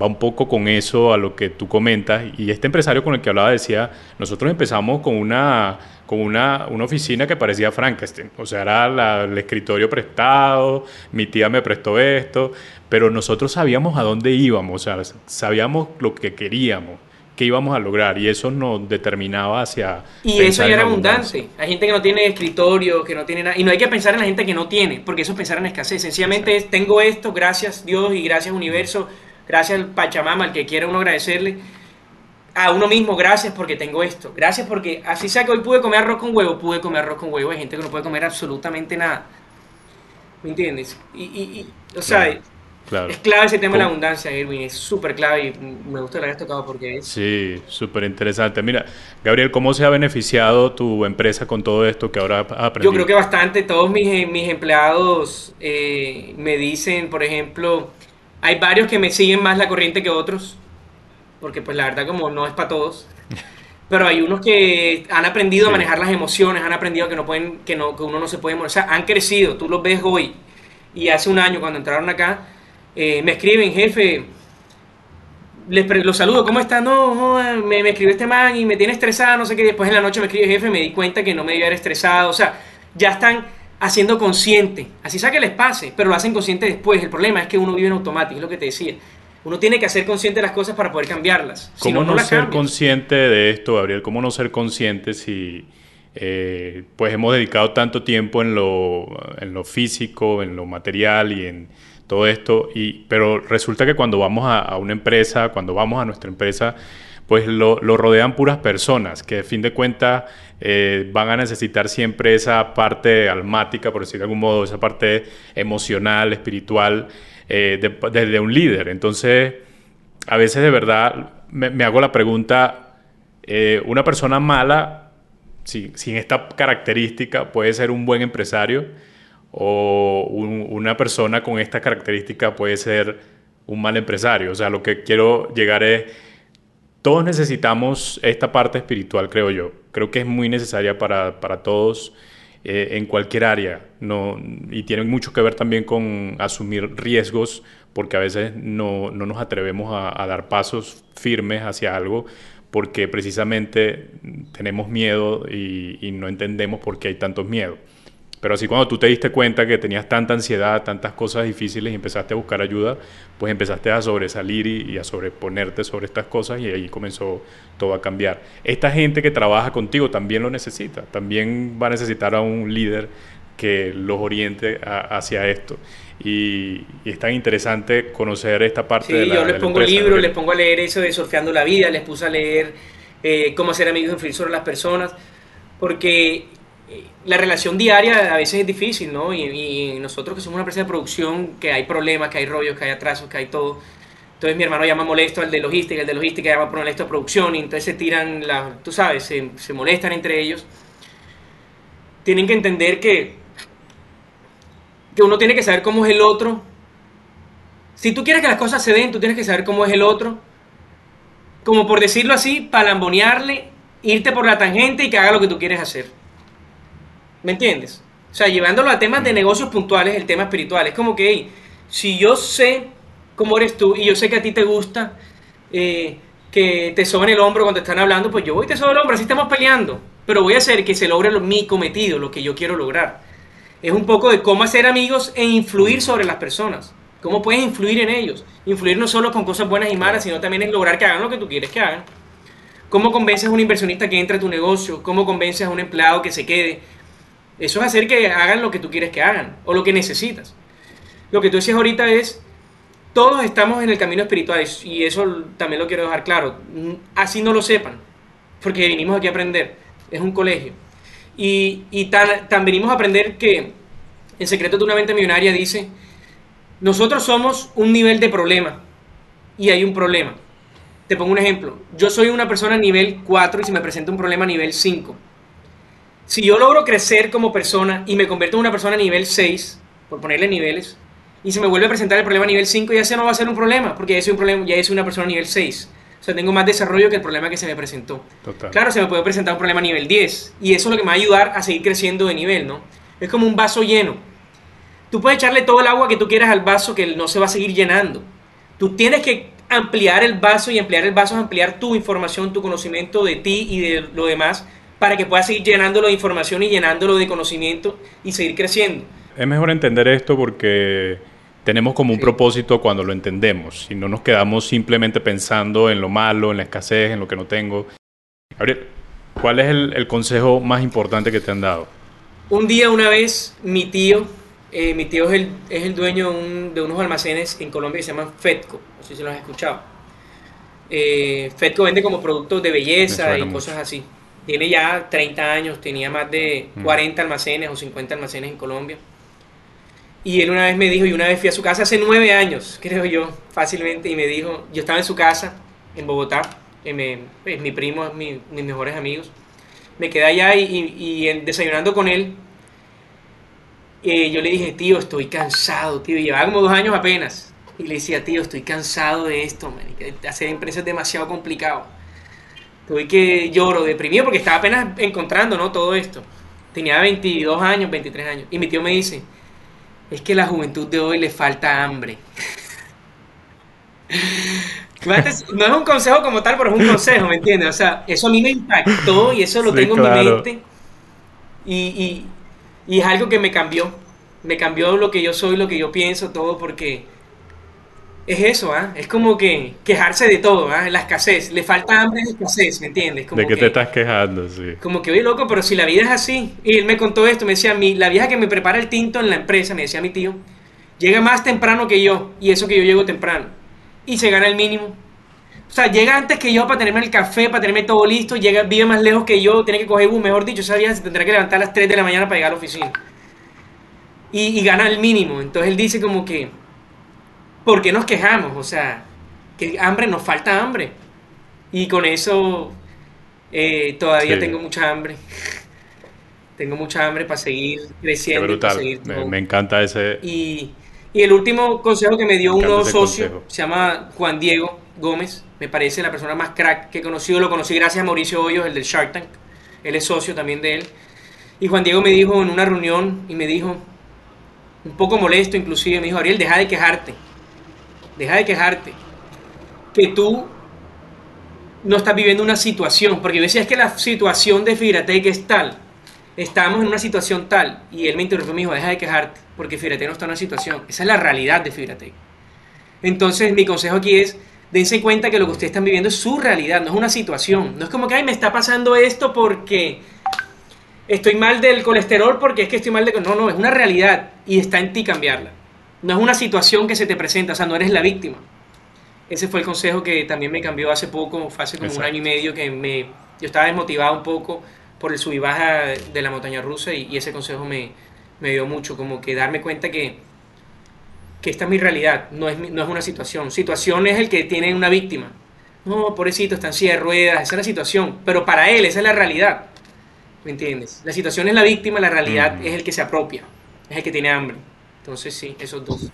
Speaker 1: va un poco con eso a lo que tú comentas. Y este empresario con el que hablaba decía, nosotros empezamos con una con una, una oficina que parecía Frankenstein, o sea, era el escritorio prestado, mi tía me prestó esto, pero nosotros sabíamos a dónde íbamos, o sea, sabíamos lo que queríamos qué íbamos a lograr y eso nos determinaba hacia...
Speaker 2: Y eso ya era abundante. Hay gente que no tiene escritorio, que no tiene nada. Y no hay que pensar en la gente que no tiene, porque eso es pensar en escasez. Sencillamente es, tengo esto, gracias Dios y gracias universo, gracias al Pachamama, al que quiera uno agradecerle. A uno mismo, gracias porque tengo esto. Gracias porque así sea que hoy pude comer arroz con huevo, pude comer arroz con huevo. Hay gente que no puede comer absolutamente nada. ¿Me entiendes? Y, y, o sea, es clave ese tema de la abundancia, Irwin, es súper clave y me gusta que lo hayas tocado porque es...
Speaker 1: Sí, súper interesante. Mira, Gabriel, ¿cómo se ha beneficiado tu empresa con todo esto que ahora has aprendido?
Speaker 2: Yo creo que bastante. Todos mis, mis empleados eh, me dicen, por ejemplo, hay varios que me siguen más la corriente que otros, porque pues la verdad como no es para todos. pero hay unos que han aprendido a manejar las emociones, han aprendido que no pueden, que no, que uno no se puede, o sea, han crecido, tú los ves hoy. Y hace un año cuando entraron acá, eh, me escriben, jefe, les los saludo, ¿cómo está? No, me, me escribió este man y me tiene estresado, no sé qué, después en la noche me escribe, jefe, me di cuenta que no me debía haber estresado, o sea, ya están haciendo consciente, así sea que les pase, pero lo hacen consciente después, el problema es que uno vive en automático, es lo que te decía, uno tiene que hacer consciente de las cosas para poder cambiarlas.
Speaker 1: ¿Cómo no, ser consciente de esto, Gabriel? ¿Cómo no ser consciente si eh, pues hemos dedicado tanto tiempo en lo, en lo físico, en lo material y en todo esto, y, pero resulta que cuando vamos a, una empresa, cuando vamos a nuestra empresa, pues lo, lo, rodean puras personas que de fin de cuentas eh, van a necesitar siempre esa parte almática, por decir de algún modo, esa parte emocional, espiritual, eh, desde un líder. Entonces, a veces de verdad me, hago la pregunta, eh, una persona mala, sin, esta característica, puede ser un buen empresario o una persona con esta característica puede ser un mal empresario. O sea, lo que quiero llegar es, todos necesitamos esta parte espiritual, creo yo. Creo que es muy necesaria para, para todos eh, en cualquier área no, y tiene mucho que ver también con asumir riesgos porque a veces no, no nos atrevemos a, a, dar pasos firmes hacia algo porque precisamente tenemos miedo y, y no entendemos por qué hay tantos miedos. Pero así cuando tú te diste cuenta que tenías tanta ansiedad, tantas cosas difíciles y empezaste a buscar ayuda, pues empezaste a sobresalir y, a sobreponerte sobre estas cosas y ahí comenzó todo a cambiar. Esta gente que trabaja contigo también lo necesita, también va a necesitar a un líder que los oriente hacia esto. Y, es tan interesante conocer esta parte
Speaker 2: de la yo les pongo libros, les pongo a leer eso de Surfeando la Vida, les puse a leer eh, cómo hacer amigos influir sobre las personas, porque la relación diaria a veces es difícil, ¿no? Y, nosotros que somos una empresa de producción, que hay problemas, que hay rollos, que hay atrasos, que hay todo. Entonces mi hermano llama molesto al de logística, el de logística llama molesto a producción, y entonces se tiran, la, tú sabes, se, se molestan entre ellos. Tienen que entender que, que uno tiene que saber cómo es el otro. Si tú quieres que las cosas se den, tú tienes que saber cómo es el otro. Como por decirlo así, palambonearle, irte por la tangente y que haga lo que tú quieres hacer. ¿Me entiendes? O sea, llevándolo a temas de negocios puntuales, el tema espiritual. Es como que, si yo sé cómo eres tú y yo sé que a ti te gusta eh, que te soben el hombro cuando están hablando, pues yo voy y te sobo el hombro, así estamos peleando. Pero voy a hacer que se logre lo, mi cometido, lo que yo quiero lograr. Es un poco de cómo hacer amigos e influir sobre las personas. ¿Cómo puedes influir en ellos? Influir no solo con cosas buenas y malas, sino también en lograr que hagan lo que tú quieres que hagan. ¿Cómo convences a un inversionista que entre a tu negocio? ¿Cómo convences a un empleado que se quede? Eso es hacer que hagan lo que tú quieres que hagan o lo que necesitas. Lo que tú decías ahorita es, todos estamos en el camino espiritual y eso también lo quiero dejar claro. Así no lo sepan, porque vinimos aquí a aprender. Es un colegio. Y, y tan, tan venimos a aprender que el secreto de una mente millonaria dice, nosotros somos un nivel de problema y hay un problema. Te pongo un ejemplo. Yo soy una persona nivel 4 y si me presenta un problema nivel 5 si yo logro crecer como persona y me convierto en una persona a nivel 6, por ponerle niveles, y se me vuelve a presentar el problema a nivel 5, ya ese no va a ser un problema, porque ya soy, un problema, ya soy una persona a nivel 6. O sea, tengo más desarrollo que el problema que se me presentó. Claro, se me puede presentar un problema a nivel 10, y eso es lo que me va a ayudar a seguir creciendo de nivel, ¿no? Es como un vaso lleno. Tú puedes echarle todo el agua que tú quieras al vaso que no se va a seguir llenando. Tú tienes que ampliar el vaso y ampliar el vaso es ampliar tu información, tu conocimiento de ti y de lo demás para que pueda seguir llenándolo de información y llenándolo de conocimiento y seguir creciendo.
Speaker 1: Es mejor entender esto porque tenemos como un propósito cuando lo entendemos y no nos quedamos simplemente pensando en lo malo, en la escasez, en lo que no tengo. Gabriel, ¿cuál es el, consejo más importante que te han dado?
Speaker 2: Un día, una vez, mi tío, eh, mi tío es el, es el dueño de, unos almacenes en Colombia que se llaman FEDCO, no sé si lo has escuchado. Eh, FEDCO vende como productos de belleza y cosas así tiene ya 30 años, tenía más de 40 mm. almacenes o 50 almacenes en Colombia. Y él una vez me dijo, y una vez fui a su casa hace nueve años, creo yo, fácilmente, y me dijo, yo estaba en su casa, en Bogotá, me, pues, mi primo, mis mejores amigos, me quedé allá y, y, desayunando con él, eh, yo le dije, tío, estoy cansado, tío, y llevaba como dos años apenas, y le decía, tío, estoy cansado de esto, man, hacer empresas es demasiado complicado Tuve que lloro, deprimido, porque estaba apenas encontrando, ¿no? Todo esto. Tenía 22 años, 23 años. Y mi tío me dice, es que la juventud de hoy le falta hambre. no es un consejo como tal, pero es un consejo, ¿me entiendes? O sea, eso a mí me impactó y eso lo tengo en mi mente. Y, y, es algo que me cambió. Me cambió lo que yo soy, lo que yo pienso, todo, porque es eso, ¿ah? Es como que quejarse de todo, ¿ah? La escasez. Le falta hambre y escasez, ¿me entiendes?
Speaker 1: ¿De qué te estás quejando? Sí.
Speaker 2: Como que, oye, loco, pero si la vida es así. Y él me contó esto, me decía, mi, la vieja que me prepara el tinto en la empresa, me decía mi tío, llega más temprano que yo, y eso que yo llego temprano. Y se gana el mínimo. O sea, llega antes que yo para tenerme el café, para tenerme todo listo, llega, vive más lejos que yo, tiene que coger bus, mejor dicho, esa vieja se tendrá que levantar a las 3 de la mañana para llegar a la oficina. Y, y gana el mínimo. Entonces él dice como que, ¿por qué nos quejamos? O sea, que hambre, nos falta hambre. Y con eso eh, todavía tengo mucha hambre. tengo mucha hambre para seguir creciendo. Para seguir
Speaker 1: me, encanta ese.
Speaker 2: Y, y, el último consejo que me dio un nuevo socio se llama Juan Diego Gómez. Me parece la persona más crack que he conocido. Lo conocí gracias a Mauricio Hoyos, el del Shark Tank. Él es socio también de él. Y Juan Diego me dijo en una reunión y me dijo, un poco molesto inclusive, me dijo, Ariel, deja de quejarte deja de quejarte, que tú no estás viviendo una situación, porque yo decía es que la situación de Fibratec es tal, estamos en una situación tal, y él me interrumpió y me dijo, deja de quejarte, porque Fibratec no está en una situación, esa es la realidad de Fibratec. Entonces mi consejo aquí es, dense cuenta que lo que ustedes están viviendo es su realidad, no es una situación, no es como que, ay, me está pasando esto porque estoy mal del colesterol, porque es que estoy mal de... No, no, es una realidad y está en ti cambiarla. No es una situación que se te presenta, o sea, no eres la víctima. Ese fue el consejo que también me cambió hace poco, fue hace como un año y medio que me, yo estaba desmotivado un poco por el sub y baja de la montaña rusa y, ese consejo me, me, dio mucho, como que darme cuenta que, que esta es mi realidad, no es, no es una situación. Situación es el que tiene una víctima. No, pobrecito, está en silla de ruedas, esa es la situación, pero para él esa es la realidad. ¿Me entiendes? La situación es la víctima, la realidad es el que se apropia, es el que tiene hambre. Entonces sí, esos dos.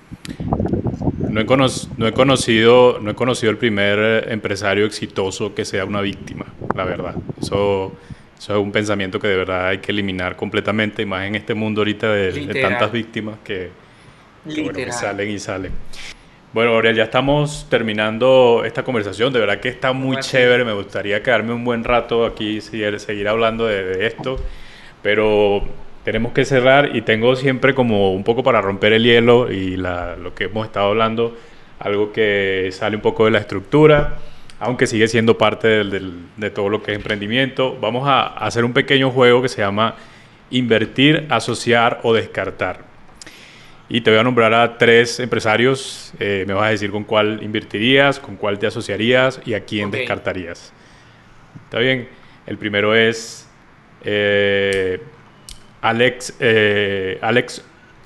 Speaker 1: No he, no he, conocido, no he conocido el primer eh, empresario exitoso que sea una víctima, la verdad. Eso, es un pensamiento que de verdad hay que eliminar completamente, y más en este mundo ahorita de, tantas víctimas que, salen y salen. Bueno, Aurel, ya estamos terminando esta conversación. De verdad que está muy chévere. Me gustaría quedarme un buen rato aquí, seguir, seguir hablando de, de esto. Pero tenemos que cerrar y tengo siempre como un poco para romper el hielo y lo que hemos estado hablando, algo que sale un poco de la estructura, aunque sigue siendo parte de todo lo que es emprendimiento. Vamos a, hacer un pequeño juego que se llama invertir, asociar o descartar. Y te voy a nombrar a tres empresarios, eh, me vas a decir con cuál invertirías, con cuál te asociarías y a quién descartarías. ¿Está bien? El primero es... Eh, Alex, eh, Alex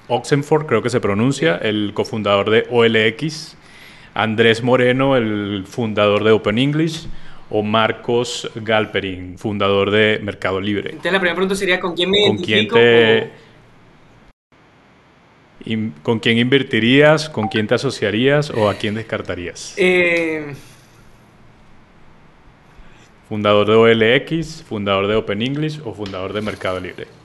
Speaker 1: Oxenford, creo que se pronuncia, el cofundador de OLX, Andrés Moreno, el fundador de Open English, o Marcos Galperin, fundador de Mercado Libre.
Speaker 2: Entonces la primera pregunta sería, ¿con quién me
Speaker 1: ¿Con Quién te, ¿Con quién invertirías? ¿Con quién te asociarías? ¿O a quién descartarías?
Speaker 2: Eh...
Speaker 1: ¿Fundador de OLX, fundador de Open English o fundador de Mercado Libre?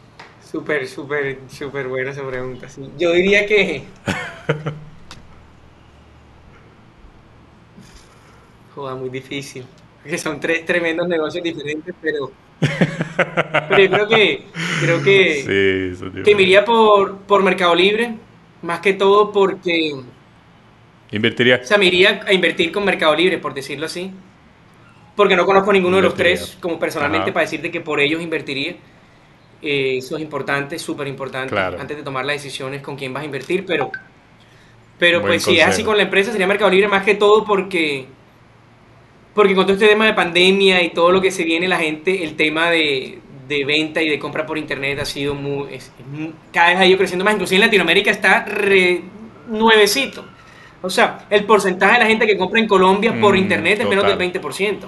Speaker 2: Súper, súper, súper buena esa pregunta. Yo diría que. Joda, muy difícil. Porque son tres tremendos negocios diferentes, pero. pero yo creo que. Creo que. Sí, que me iría por, por Mercado Libre. Más que todo porque.
Speaker 1: ¿Invertiría?
Speaker 2: O sea, me iría a invertir con Mercado Libre, por decirlo así. Porque no conozco ninguno de los tres, como personalmente, para decirte que por ellos invertiría. Eh, eso es importante, súper importante, antes de tomar las decisiones con quién vas a invertir, pero, pero pues si es así con la empresa, sería Mercado Libre más que todo porque, porque con todo este tema de pandemia y todo lo que se viene, la gente, el tema de, de venta y de compra por internet ha sido muy, cada vez ha ido creciendo más, inclusive en Latinoamérica está re, nuevecito. O sea, el porcentaje de la gente que compra en Colombia por mm, internet es menos del 20%.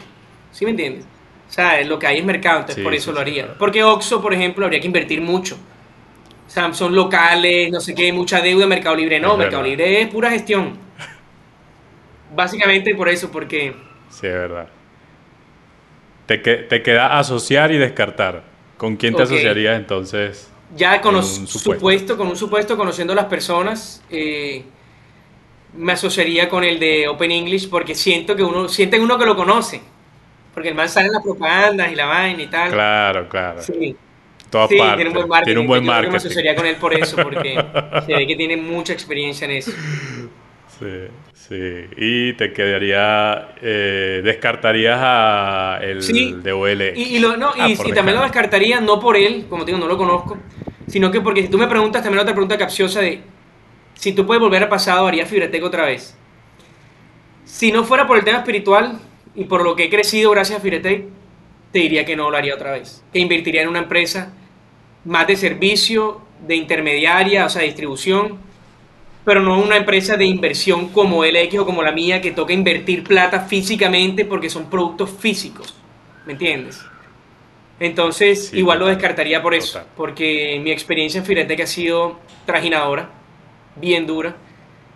Speaker 2: ¿Sí me entiendes? O sea, lo que hay es mercado, entonces por eso lo haría. Porque Oxxo, por ejemplo, habría que invertir mucho. Son locales, no sé qué, mucha deuda, Mercado Libre no, Mercado Libre es pura gestión. Básicamente por eso, porque...
Speaker 1: Sí, es verdad. Te, te queda asociar y descartar. ¿Con quién te asociarías entonces?
Speaker 2: Ya con un supuesto. con un supuesto, conociendo a las personas, eh, me asociaría con el de Open English porque siento que uno, sienten uno que lo conoce. Porque el man sale en las propagandas y la vaina y tal.
Speaker 1: Claro, claro.
Speaker 2: Sí.
Speaker 1: Toda sí, tiene un buen marketing. Tiene un buen marketing. me
Speaker 2: asociaría con él por eso, porque se ve que tiene mucha experiencia en eso.
Speaker 1: Sí, sí. Y te quedaría, eh, descartarías a el de OL.
Speaker 2: Y, lo, no, ah, y, también lo descartaría no por él, como te digo, no lo conozco, sino que porque si tú me preguntas también otra pregunta capciosa de si tú puedes volver al pasado, haría Fibretec otra vez. Si no fuera por el tema espiritual y por lo que he crecido gracias a Fibretec, te diría que no lo haría otra vez. Que invertiría en una empresa más de servicio, de intermediaria, o sea, distribución, pero no una empresa de inversión como LX o como la mía que toca invertir plata físicamente porque son productos físicos. ¿Me entiendes? Entonces, igual lo descartaría por eso, porque mi experiencia en Firetec ha sido trajinadora, bien dura,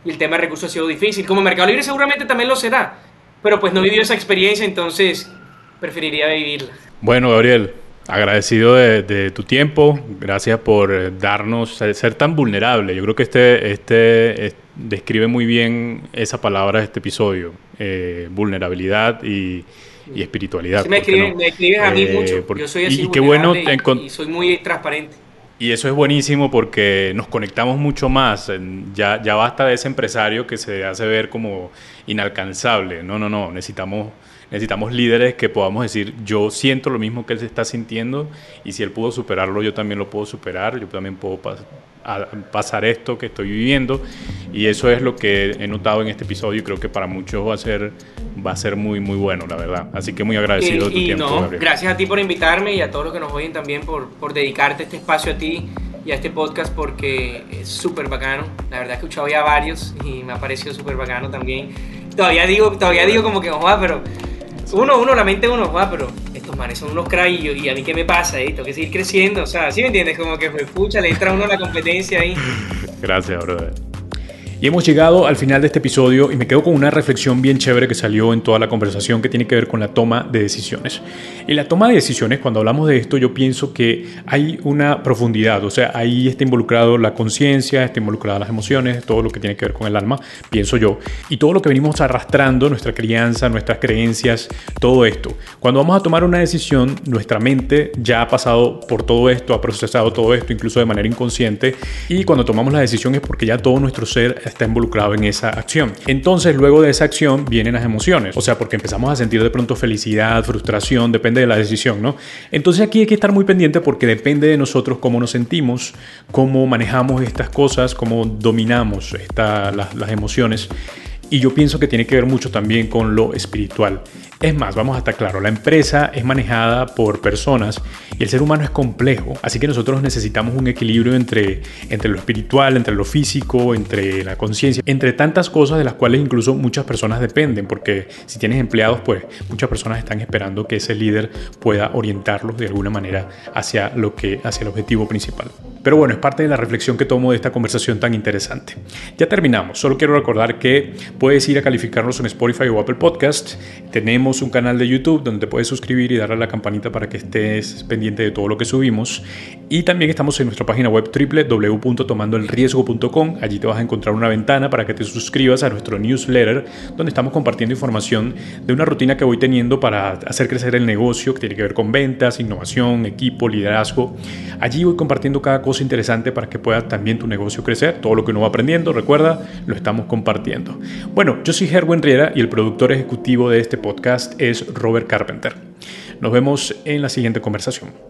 Speaker 2: y el tema de recursos ha sido difícil. Como Mercado Libre seguramente también lo será, pero pues no vivió esa experiencia, entonces preferiría vivirla.
Speaker 1: Bueno, Gabriel, agradecido de, tu tiempo, gracias por darnos, ser tan vulnerable. Yo creo que este, este describe muy bien esa palabra de este episodio, eh, vulnerabilidad y, espiritualidad.
Speaker 2: me, escribes a mí eh, mucho, yo soy así y, qué bueno y, soy muy transparente.
Speaker 1: Y eso es buenísimo porque nos conectamos mucho más. Ya, ya basta de ese empresario que se hace ver como inalcanzable. No, no, no. Necesitamos necesitamos líderes que podamos decir, yo siento lo mismo que él se está sintiendo y si él pudo superarlo, yo también lo puedo superar, yo también puedo pasar esto que estoy viviendo. Y eso es lo que he notado en este episodio y creo que para muchos va a ser va a ser muy muy bueno la verdad. Así que muy agradecido de tu tiempo
Speaker 2: gracias a ti por invitarme y a todos los que nos oyen también por, por dedicarte este espacio a ti y a este podcast porque es súper bacano. La verdad he escuchado ya varios y me ha parecido súper bacano también. Todavía digo todavía digo como que ojalá pero uno, uno, la mente uno, va, pero estos manes son unos cracks y, a mí qué me pasa, eh? tengo que seguir creciendo, o sea, ¿sí me entiendes? Como que, me escucha, le entra uno a la competencia ahí.
Speaker 1: Gracias, brother. Y hemos llegado al final de este episodio y me quedo con una reflexión bien chévere que salió en toda la conversación que tiene que ver con la toma de decisiones. En la toma de decisiones, cuando hablamos de esto, yo pienso que hay una profundidad, o sea, ahí está involucrado la conciencia, está involucrada las emociones, todo lo que tiene que ver con el alma, pienso yo, y todo lo que venimos arrastrando, nuestra crianza, nuestras creencias, todo esto. Cuando vamos a tomar una decisión, nuestra mente ya ha pasado por todo esto, ha procesado todo esto, incluso de manera inconsciente, y cuando tomamos la decisión es porque ya todo nuestro ser está involucrado en esa acción. Entonces, luego de esa acción vienen las emociones, o sea, porque empezamos a sentir de pronto felicidad, frustración, depende de la decisión, ¿no? Entonces aquí hay que estar muy pendiente porque depende de nosotros cómo nos sentimos, cómo manejamos estas cosas, cómo dominamos las, las emociones. Y yo pienso que tiene que ver mucho también con lo espiritual. Es más, vamos a estar claro, la empresa es manejada por personas y el ser humano es complejo, así que nosotros necesitamos un equilibrio entre, entre lo espiritual, entre lo físico, entre la conciencia, entre tantas cosas de las cuales incluso muchas personas dependen, porque si tienes empleados, pues muchas personas están esperando que ese líder pueda orientarlos de alguna manera hacia, lo que, hacia el objetivo principal. Pero bueno, es parte de la reflexión que tomo de esta conversación tan interesante. Ya terminamos, solo quiero recordar que puedes ir a calificarnos en Spotify o Apple Podcast. Tenemos un canal de YouTube donde te puedes suscribir y darle a la campanita para que estés pendiente de todo lo que subimos. Y también estamos en nuestra página web www.tomandoelriesgo.com. Allí te vas a encontrar una ventana para que te suscribas a nuestro newsletter donde estamos compartiendo información de una rutina que voy teniendo para hacer crecer el negocio que tiene que ver con ventas, innovación, equipo, liderazgo. Allí voy compartiendo cada cosa interesante para que pueda también tu negocio crecer. Todo lo que uno va aprendiendo, recuerda, lo estamos compartiendo. Bueno, yo soy Gerwin Riera y el productor ejecutivo de este es Robert Carpenter. Nos vemos en la siguiente conversación.